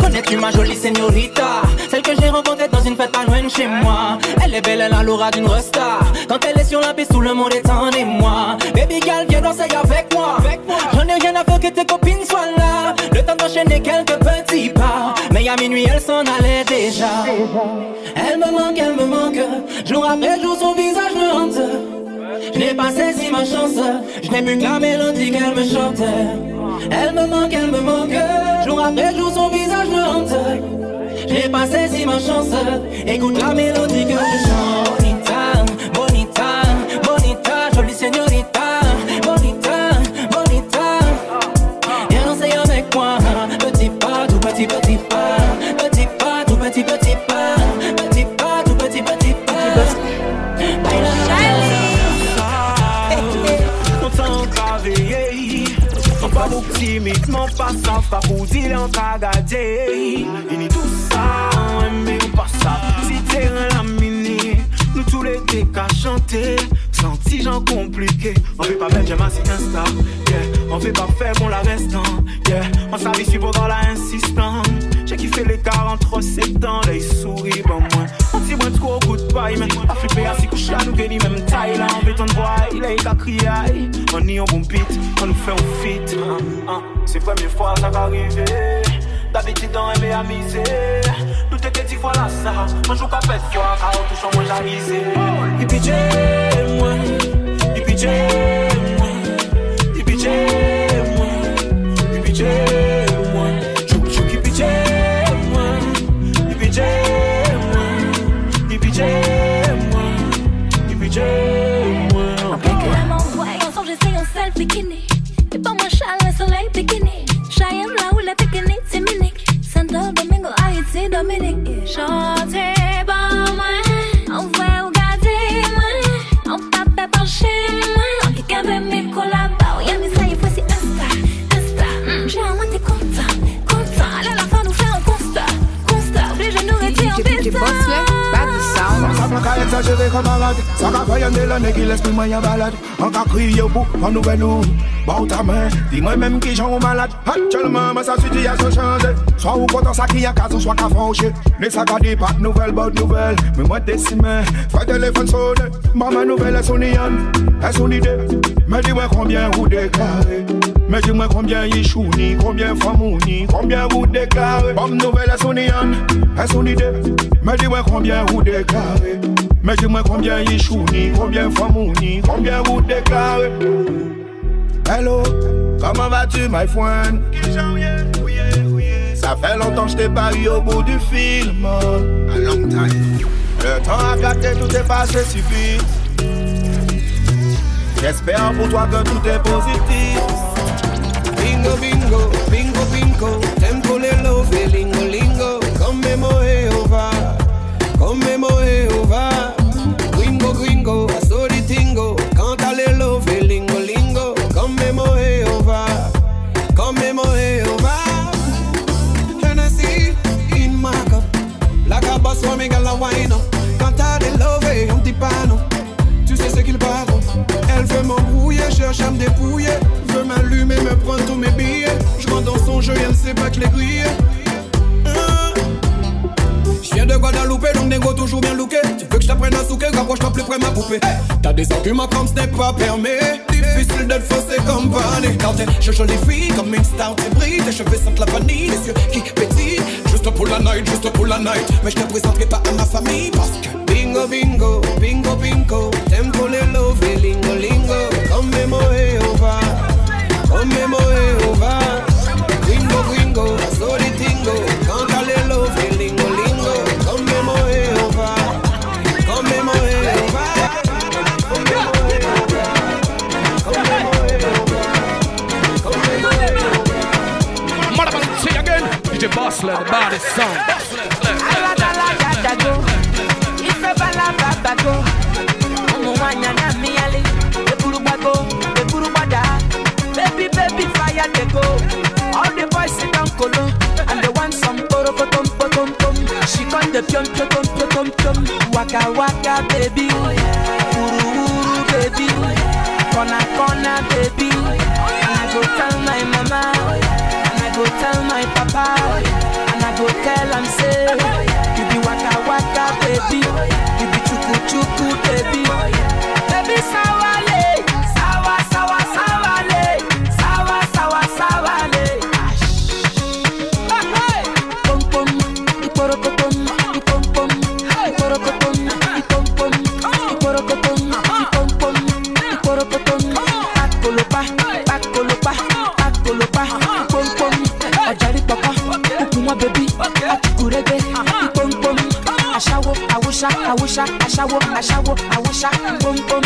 Connais-tu ma jolie señorita? Celle que j'ai rencontrée dans une fête pas loin de chez moi. Elle est belle, elle a l'aura d'une resta. Quand elle est sur la piste, tout le monde est en émoi. Baby girl, viens danser avec moi. J'en ai rien à faire que tes copines soient là. Le temps d'enchaîner quelques petits pas. Mais à minuit, elle s'en allait déjà. Elle me manque, elle me manque. Jour après jour, son visage me hante je n'ai pas saisi ma chance, je n'ai plus que la mélodie qu'elle me chantait. Elle me manque, elle me manque, jour après jour son visage me hante. Je n'ai pas saisi ma chance, écoute la mélodie que je chante. arrive D'habitude an eme amize Nou te ke di fwa la sa Manjou ka pet fwa Ka ou touchan mwen la ize Ipi dje yo pou an nouvel nou Bon ta men, di mwen menm ki jan ou malade Atchelman men sa suti a se chanze Swa ou kontan sa ki a kazan, swa ka fanche Ne sa gadi pat nouvel, bod nouvel Men mwen desi men, telefon sone Mwen nouvel e souni an, e souni de Men di mwen konbyen ou deklare mais dis-moi combien il chouni, combien famouni, combien vous déclarez? Bonne nouvelle à son yann, à son idée. Mais dis-moi combien vous déclarez? Mais dis-moi combien il chouni, combien famouni, combien vous déclarez? Hello, comment vas-tu, my friend? Ça fait longtemps que je t'ai pas eu au bout du film. A long time. Le temps a gâté, tout est passé si vite. J'espère pour toi que tout est positif. Bingo, bingo, bingo, bingo, tempo prendre tous mes billets. Je rentre dans son jeu, elle ne sait pas que les griller. Chien de Guadeloupe, donc négo toujours bien looké. Tu veux que je t'apprenne à souquer, rapproche-toi plus près ma poupée. T'as des arguments comme ce n'est pas permis. Difficile d'être faussé comme vanille. Quand t'es je les filles comme une star, t'es brille. Tes cheveux sentent la vanille, les yeux qui pétillent. Juste pour la night, juste pour la night. Mais je te présenterai pas à ma famille parce que. Bingo, bingo, bingo, bingo. Pour les love, lingo, lingo. Comme mes mots et over. Comme mes mots et over. Gringo, gringo, so the tingo. Quand t'as les lingo, lingo. Mots et over. Comme mes mots et over. Mother say again. DJ Bossley, the baddest sound. Go. All the boys sit down colo And they want some poro potom potom pom She con the pion pion pion pion pion pion. Waka waka baby. Uru uru baby. Kona kona baby. And I go tell my mama. And I go tell my papa. And I go tell am say You be waka waka baby. You be chuku chuku baby. Baby sawale Àwòṣá Aṣáwo Aṣáwo Àwòṣá Pom pom Ẹ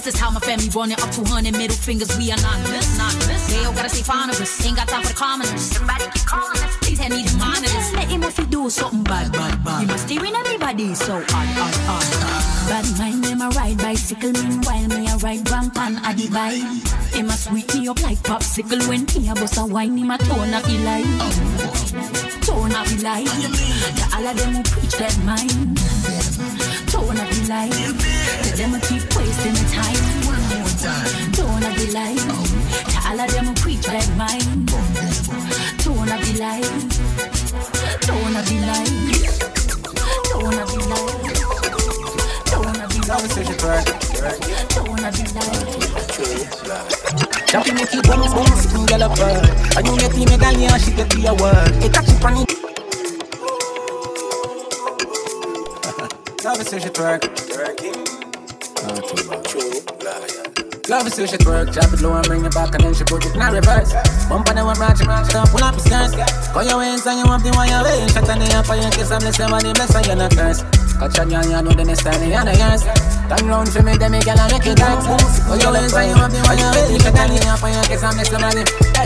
This is how my family running up 200 middle fingers, we anonymous. anonymous. They all gotta stay fond of us. Ain't got time for the commoners. Somebody keep calling us. Please hand me the monitors. Let him if he do something bad, bad, bad. He must steering everybody so odd, odd, odd. Bad mind, them a ride bicycle, meanwhile me a ride bank on a the bike. Him a sweet me up like popsicle when me a bust a wine, him a tone up he like. Tone up he like. The all of them who preach that mind. Tone up he like. Tell them to keep wasting the time. One more time. Tone up he like. The all of them who preach that mind. Tone up he like. Tone up he like. Tone up he like. Tone up he like. Tone up he like. Jumping make it boom boom, sitting girl up bird. And you get the medallion, she get the award. It catch it Love is such a twerk. Love is such a twerk. Drop it low and bring it back and then she put it in reverse. Bump on the one branch, branch up, pull up his skirts. Call your hands and you have the wire way. Shut on the up and you kiss and bless them and the bless and you're not curse. Catch a girl, you know the next time you're not yours. Turn round for me, then me girl and make it dance. Call your hands and you have the wire way. Shut on the up and you kiss and bless them and the Hey.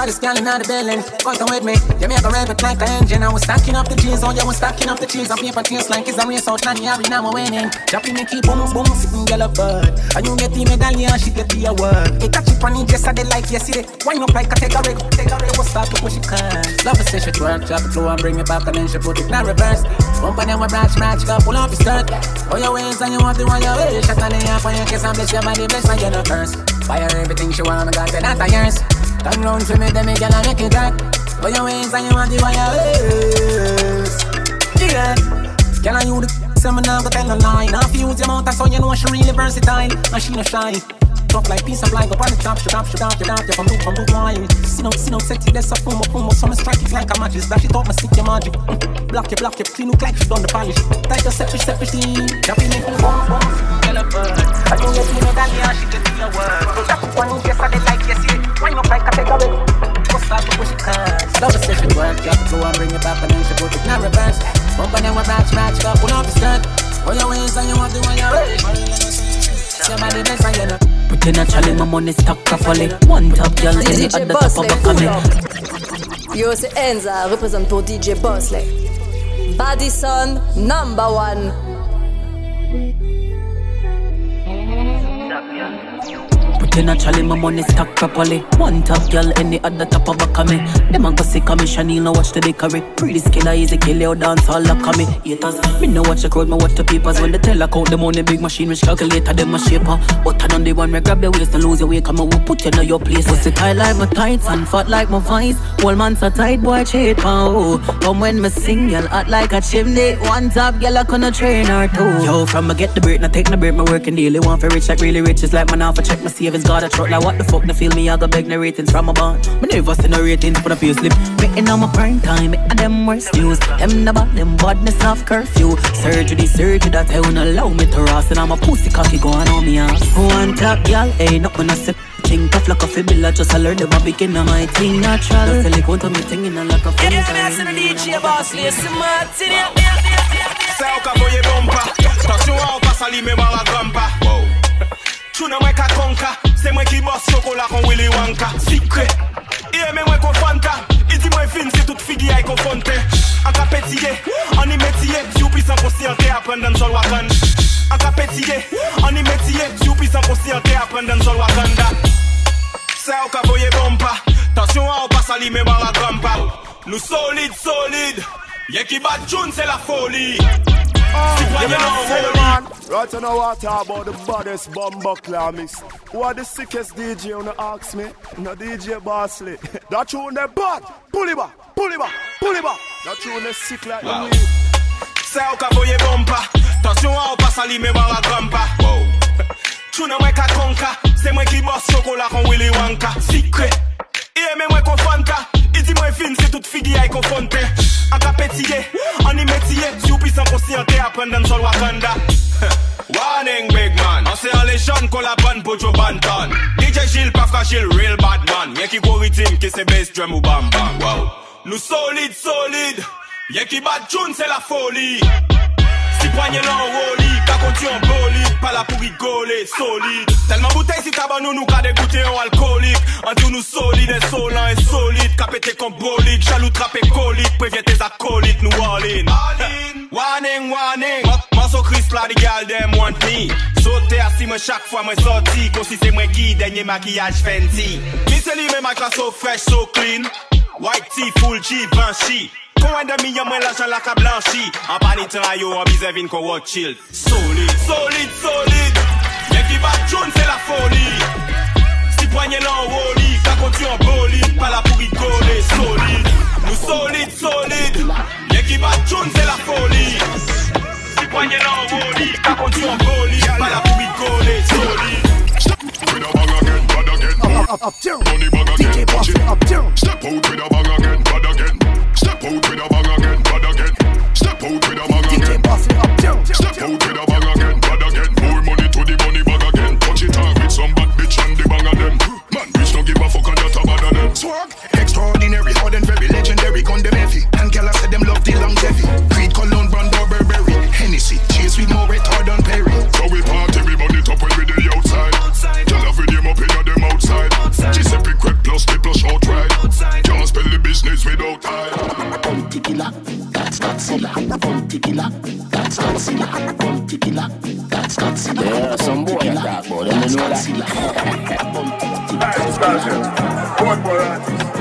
Body scanning out the building, come with me. You make a rev it like the engine. I was stacking up the G's, oh, you was stacking up the cheese. On paper taste like it's a race out, Nanny, Harry, now I'm winning. Dropping me keep boom, boom, sitting girl up bird. And you get the medallion, she get the award. It catch it on it yesterday like yesterday. Wind up like a take a rig, take a rig, start to push it can. Love it, say she twerk, drop it low and bring it back and then she put it in reverse. Bump on them, branch, branch, got pull up his skirt. Oh, your ways and you want the one your way. Shut on the half on your kiss and bless your body, bless curse. Buy her everything she want, I got it, not a yours. Turn round for me, then me I make it right. But your ways and you want the wire ways. Yeah. Girl, I you the say me now go tell a lie. Now if you use your mouth, so you know she really versatile. And she no shy. Tough like piece of fly, go on the top, shut up, shut up, shut up, you from boot, from boot, wine. Sit up, sit up, set it, that's a fumo, fumo, so me strike it like a matches, dash it up, me stick your magic. Block you, block you, clean look like she done the polish. Tight your selfish, selfish, Drop it, make me up bird. I don't get know that yeah, she get in your word. That one yes, I like yes, see. Why not like a category? What's that to push cars? Love the session work, you have to go and bring it back and then she put it in reverse. Bump and then we match, match, up, pull off the skirt. All your ways and you want the one you're Somebody next and you know. Pretty naturally, my money stuck properly. One top girl, any other top of a coming. Yo, c'est Enza, représente pour DJ Bossley. Badison, number one. Pretty naturally, my money stack properly. One top girl, any other top of a me. Them a go see me, Chanel, no watch the bakery. Pretty skiller, easy kill you, dance all lock me. Haters, me no watch the crowd, me watch the papers. When they tell I account the money, big machine, which calculator, them a shaper. But I on the one, me grab the waist and lose your weight, come on, put you in your place. Pussy tight like my tights and fat like my vice. Whole man so tight, boy, cheat, oh. Come when me sing, you hot like a chimney. One top girl, I gonna train her too. Yo, from I get the break, now take the break, my working daily. Want for rich, like really rich, it's like man, off, I check my savings. Got a truck like what the fuck, no feel me, I got beg no ratings from a band. Me never see no ratings for the pay slip. Me on my prime time, me and them worst news. Them about them badness of curfew. Surgery, surgery that I won't allow me to rust. And I'm a pussy cocky going on me ass. One top, y'all, ain't not when I sip. King tough like a fibilla, just I learn them a begin on my thing natural. Just a lick one to me thing in a like a fun. Yeah, me I see the DJ boss, listen, Martin. Say, how come you bumper? Touch you out, pass a lime, mara grandpa. Wow. Chou nan mwen ka konka. Se mwen ki chokola kon Willy Wonka. Sikre Iye men mwen kon fanta. I di mwen fin se tout figi ay kon fonte. An ka petiye, an i metiye. Si ou pisan konsyante apren dan sol wakan. An ka petiye, an i metiye. Si ou pisan konsyante apren dan sol wakanda Se ou ka voye bompa. Tansyon an ou pa sali men Nou solide, solide. Ye ki bat se la foli You know, say man. Right now, I talk about the baddest bumbo mix. Who are the sickest DJ on the ask me? No DJ Bossley. that tune they bad. Pull it back, pull it back, pull it back. That tune they sick like wow. the weed. Say how ka voye bompa. Attention à ou pas sali me bara grampa. Wow. Tune mwen ka konka. Se mwen ki boss chocolat kon Willy Wonka. Secret. Iye men mwen kon fanta. Si mwen fin, se tout figi ay kon fonte An ka petiye, an imetiye Si ou pisan konsyante apren den sol wakanda. Warning big man. An se an kon la ban po jo ban DJ Jil pa fragil, real bad man. Yen ki go ritim ki se bass drum ou bam bam. Wow. Nou solid, solid Yen ki bad tune se la foli Si poignée lan woli Ka konti an bolide Pa la pou rigole solide. Telman bouteille si taban nou nou ka degoute an alkoolik An tou nou solide et solan et solide. Ka pete kon bolik Jalou trape kolik Prevye tes akolik nou all in. Warning, warning. Manso Chris la di gal dem want me Sote asi mwen chak fwa mwen sorti. Kon si se mwen ki denye makiyaj fenty Mi se li men mak la so fresh, so clean White tee, full G, Banshee Kon de mi yon mwen la jan la ka blanchi An panitan a yo an bize vin kon wot chill. Solid, solid, solid Yen ki bat joun se la foli Si poignée lan woli Ka konti an bolide. Pa la pou rigole Solid, nou solid, solid Yen ki bat joun se la foli Si poignée lan woli Ka konti an bolide. Pa la pou rigole Solid. Up, up, up, down. Money bang again, watch it. Up, down. Step out with a bang again, bad again. Step out with a bang again, bad again. Step out with a bang again. Up, down. Step out with a bang again, bad again. More money to the money bag again. Touch it off with some bad bitch and the bang of them. Man, bitch don't give a fuck and that a bad of them. Swag, extraordinary, hard and very legendary. Gun them heavy, and gyal said them love the longevity. Creed, Cologne, Brando, Burberry, Hennessy. Chase with more retard than Perry. So we party, the business without time. Bounty killer, that's Godzilla. Bounty killer, that's Godzilla. Bounty killer, that's Godzilla. Yeah, some boy a talk about them, you know that.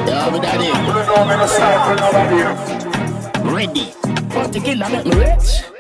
Yeah, me daddy. Ready. Bounty killer make me rich.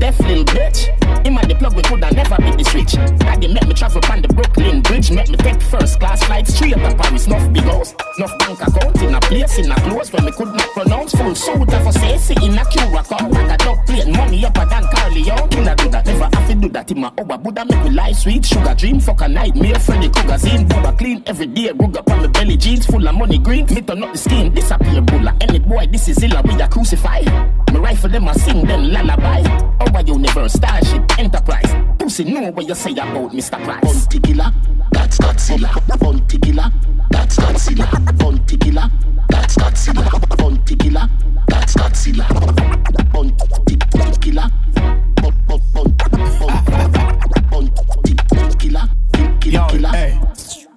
Little bitch. And the plug we coulda never beat the switch. Daddy make me travel on the Brooklyn Bridge. Make me take first class flight straight up Paris. Nuff big house, nuff bank account in a place in a close where me could not pronounce full suit of a say in a Curacao. Like a dog plate, money upper than Corleone. I do that? Never have to do that in my hour. Buddha make me life sweet. Sugar dream, fuck a nightmare. Freddy Krueger scene. Buddha clean every day. Rug up on my belly jeans full of money green. Me turn up the skin, disappear bulla. Any boy, this is illa, we are crucified. Me rifle them, I sing them lullaby. Our universe, starship, enterprise. Pussy know what you say about Mr. Price. Bounty killer, that's Godzilla. Bounty killer, that's Godzilla. Bounty killer, that's Godzilla. Bounty killer, that's Godzilla. Bounty killer. Bounty killer. Killer, killer. Hey.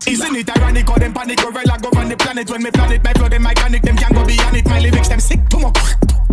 Isn't it ironic how them panic? Gorilla go on the planet. When me planet my flow them mechanic them can go beyond it. My lyrics them sick too much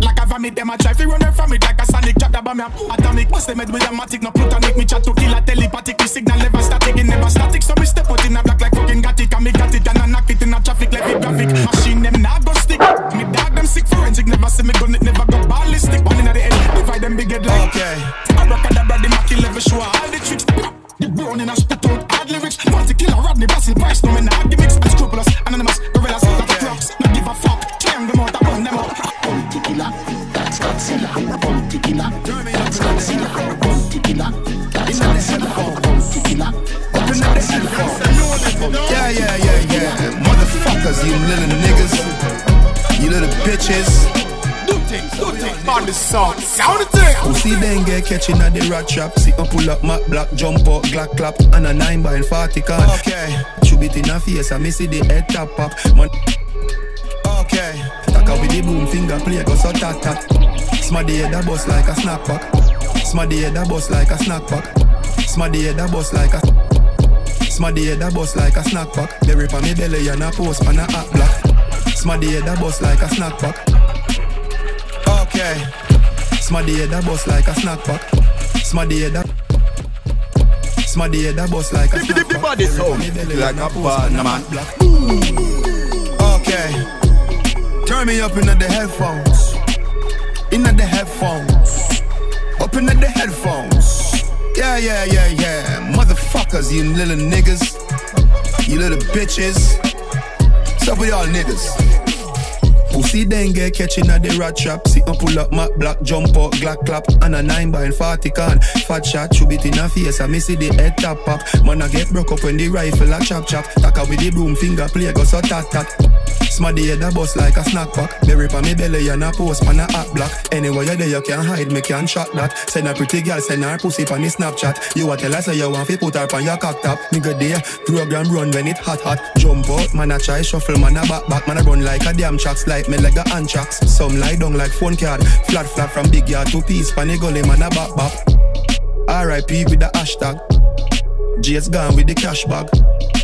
like a vomit them a try to run from it. Like a sonic drop the bomb me atomic. Bust them head with a matic. No plutonic. Me chat to kill a telepathic. Me signal never static. It never static. So me step out in a black like fucking got it and me got it and I knock it in a traffic like it graphic. Machine them nah go stick. Me dog them sick forensic. Never see me gun it never go ballistic. One in the head divide them big head like okay. Abracadabra the Mackie level show all the tricks the brown in a spit out hard lyrics Monty killer Rodney Basil Price no me nah gimmicks Unscrupulous Anonymous Gorillas Lot of props Not give a fuck Try them out I burn them out Bounty killer, that's Godzilla. Bounty killer, that's Godzilla. Bounty killer, that's Godzilla. Bounty killer, that's Godzilla. Yeah, yeah, yeah, yeah. Motherfuckers, you little niggas. You little bitches. Do things, do things on the song. Sound the thing. Pussy then get catching at the rat trap. See up pull up Mac black, jump out, glock clap, and a 9 by 40 can. Okay. Shoot it in a face, I miss it the head tap pop. Man. Okay. Taka with the boom finger play, go so tat tat. Smaddy head a bust like a snack pack. Smaddy head a bust like a snack pack. Smaddy head a bust like a. Smaddy head a bust like a snack pack. They rip on me belly and a post pan a hot black. Smaddy head a bust like a snack pack. Okay. Smaddy head a bust like a snack pack. Smaddy head a. Smaddy head a bust like a snack pack. The body sound like a partner man. Okay. Turn me up into the headphones. Into the headphones. Up into the headphones. Yeah, yeah, yeah, yeah. Motherfuckers, you little niggas. You little bitches. What's up with y'all niggas? Pussy then get catching at the rat trap. See and pull up Mac black, jump out, glock clap, and a 9 by 40 can. Fat shot, shoot it in a face, I miss it the head tap pop. Man, I get broke up when the rifle a chop chop. Taka with the broom finger play, go so tat tat. Smaddy head a bust like a snack pack. Berry pa me belly and a post pan a hot block. Anywhere you there, you can hide, me can shot that. Send a pretty girl, send her pussy pan the Snapchat. You a tell her say you want fi put her pan your cock top. Nigga there, program run when it hot hot. Jump out, man a try shuffle, man a back back, man a run like a damn tracks, like me like a anthrax. Some lie down like phone card, flat flat from big yard to piece, pan the gully, man a back back. R.I.P. with the hashtag. J's gone with the cash bag.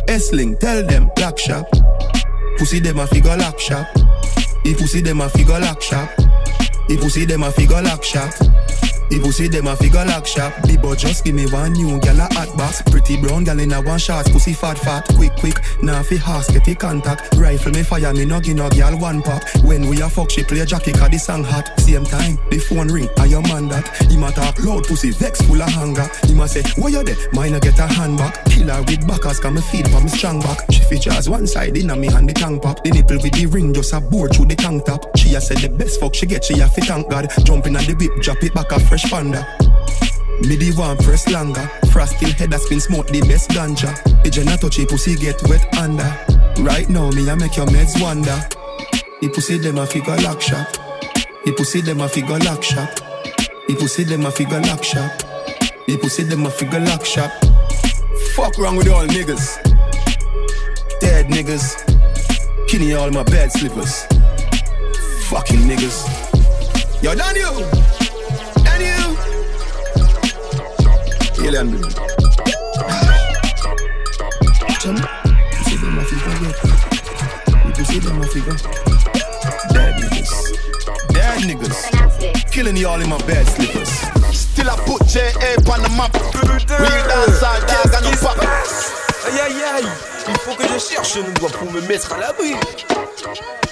S-Link, tell them, black shop. Pussy them a figure lock shop. If pussy them a figure lock shop. If pussy them a figure lock shop. If you see them a figure shop. The but just give me one new gal a hot box. Pretty brown gal in a one shot. Pussy fat fat. Quick quick. Now fi horse get the contact. Rifle me fire me no give no gal one pop. When we a fuck she play Jackie cause the song hot. Same time the phone ring. I your man that. He ma talk loud pussy vex full of hunger. He ma say where you there? Mine a get a hand back. Killer with backers come me feed for me strong back. She features one side inna me hand the tongue pop. The nipple with the ring just a bore through the tongue top. She a said the best fuck she get. She a fit thank God. Jumping on the whip drop it back a fresh panda. Me the one press longer. Frosty head a spin smoke the best ganja. The jenna touchy pussy get wet under. Right now me a make your meds wonder. The pussy them a figure lock shop. The pussy them a figure lock shop. The pussy them a figure lock shop. The pussy them a figure lock shop. Fuck wrong with all niggas. Dead niggas. Kinney all my bed slippers. Fucking niggas. Yo! Daniel! Alien baby. Chum. You see them a figure get. You see them a figure. Dead niggas. Dead niggas. Killing y'all in my bed slippers. Still I put J.A. on the map. Real no. Aïe aïe aïe, il faut que je cherche une voix pour me mettre à l'abri.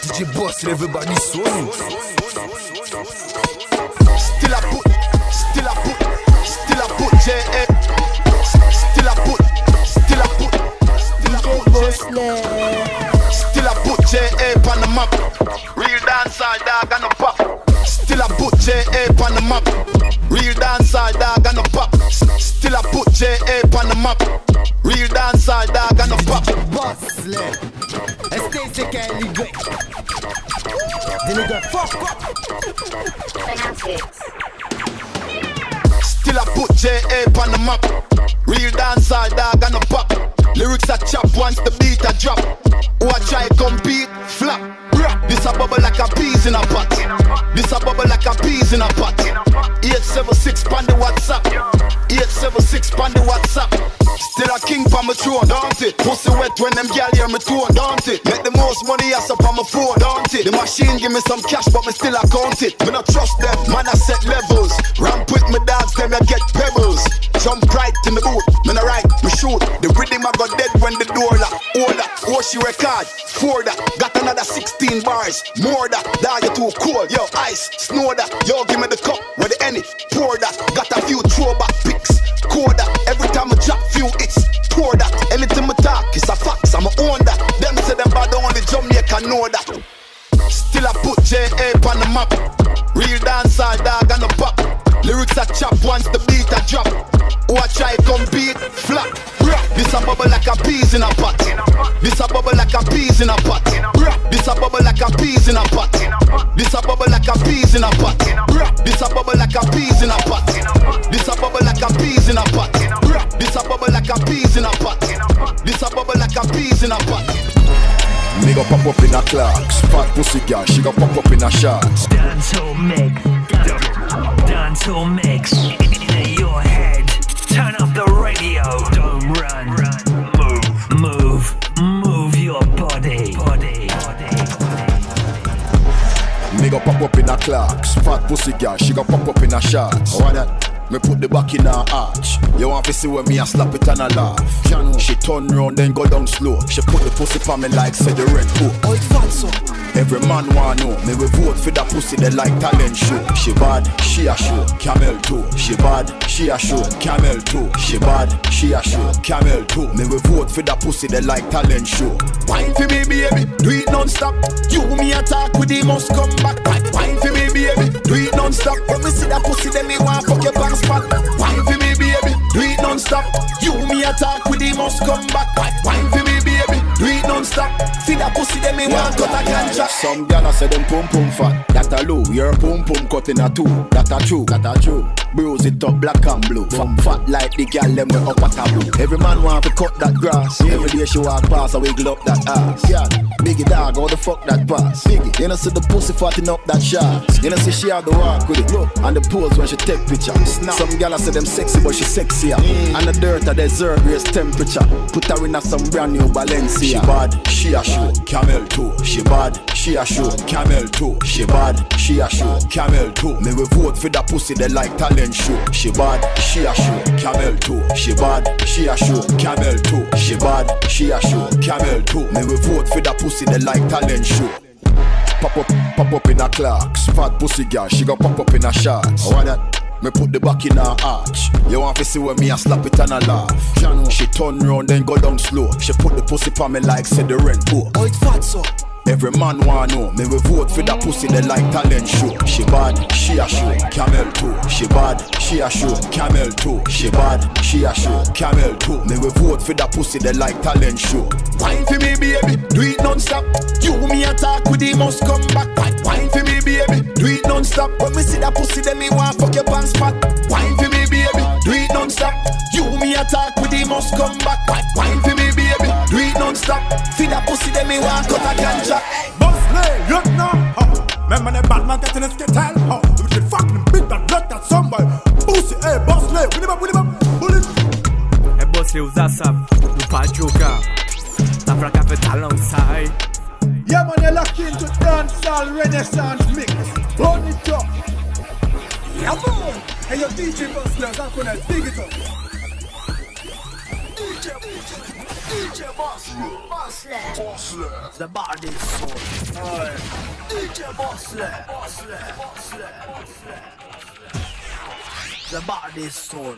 DJ Boss, everybody son. Still left. Still a put J.A. on the map. Real dancehall dog and a pop. Still a put J.A. on the map. Real dancehall dog and a pop. Still a put J.A. on the map. Real dancehall dog and a pop. Boss left. Estate c'est qu'elle est great. Des niggas fuck up. Still a put J.A. on the map. Real dancehall dog and a pop. Lyrics a chop once the beat a drop. Who I try compete, flap. This a bubble like a peas in a pot. This a bubble like a peas in a pot. 876 pan the WhatsApp. 876 pan the WhatsApp. Still a king pa my throne, don't it? Pussy wet when them gal hear me tone, don't it? Make the most money ass up on my phone, don't it? The machine give me some cash, but me still account it. Me not trust them, man I set levels. She record, for that. Got another 16 bars, more that. Dog you too cold, yo ice, snow that. Pussy girl, she go pop up in a shots. Dancehall mix, dancehall mix in your head. Turn up the radio. Don't run, move, move, move your body. body. Me go pop up in a clocks. Fat pussy girl, she go pop up in a shots. Why that? Me put the back in her arch. You want to see when me a slap it and a laugh. She turn round then go down slow. She put the pussy for me like say the red hook. Oh, it fat so. Every man want know. Me we vote for that pussy they like talent show. She bad, she a show. Camel toe. She bad, she a show. Camel toe. She bad, she a show. Camel toe. Me we vote for that pussy they like talent show. Wine for me baby, do it non-stop. You me attack with the must come back. Wine for me baby, do it non-stop. When me see that pussy then me want fuck your pants spot. Wine for me baby, do it non-stop. You me attack with the must come back. Wine for me baby, do it non-stop. See that pussy then me want cut a ganja. Some gyal say them pum pum fat. That a low, your pum pum cut in a two. That a true, that a true. Bruise it up black and blue. Fat, fat like the gyal them we up at a blue. Every man want to cut that grass. Every day she walk past, I wiggle up that ass. Yeah, biggie dog, how the fuck that pass? Biggie, you know see the pussy fatting up that shots. You know see she have the walk with it. Look, and the pose when she take picture. Some gyal say them sexy, but she sexier. And the dirt a desert raise temperature. Put her in a some brand new Balenciaga. Bad, she a show. Camel toe. She bad, she a show. Camel toe. She bad, she a show. Camel toe. Me we vote for that pussy they like talent show. She bad, she a show. Camel toe. She bad, she a show. Camel toe. She bad, she a show. Camel toe. Me we vote for that pussy they like talent show. Pop up, pop up in a clocks. Fat pussy girl, she go pop up in a shots. Why that? Me put the back in her arch. You want to see when me a slap it and a laugh. She turn round then go down slow. She put the pussy on me like say the rent poor. Oh, it fat so. Every man want know. Me we vote for that pussy they like talent show. She bad, she a show. Camel toe. She bad, she a show. Camel toe. She bad, she a show. Camel toe. Me we vote for that pussy they like talent show. Wine for me baby, do it non-stop. You me attack with the must come back. Wine for me baby, do it non-stop. When me see that pussy then me want fuck your pants spot. Wine for me baby, do it non-stop. You me attack with the must come back. Wine for do non-stop. Feed that pussy then me want cut a ganja. Boss lay, you know. Oh. Remember the bad man getting his kettle. Oh. We should fucking beat that blood that somebody. Pussy, hey, Bossley. Will him up, will him up, bullet. Hey, Bossley, usa sap. Nou pa joka. La fraca fait alongside. Yeah, man, you're locked into dancehall renaissance mix. Burn it up. Yeah, man. Hey, your DJ Busters, I'm gonna dig it up. DJ, DJ Bossley, Bossley, Bossley, the body soul. DJ Bossley, Bossley, Bossley, the body soul.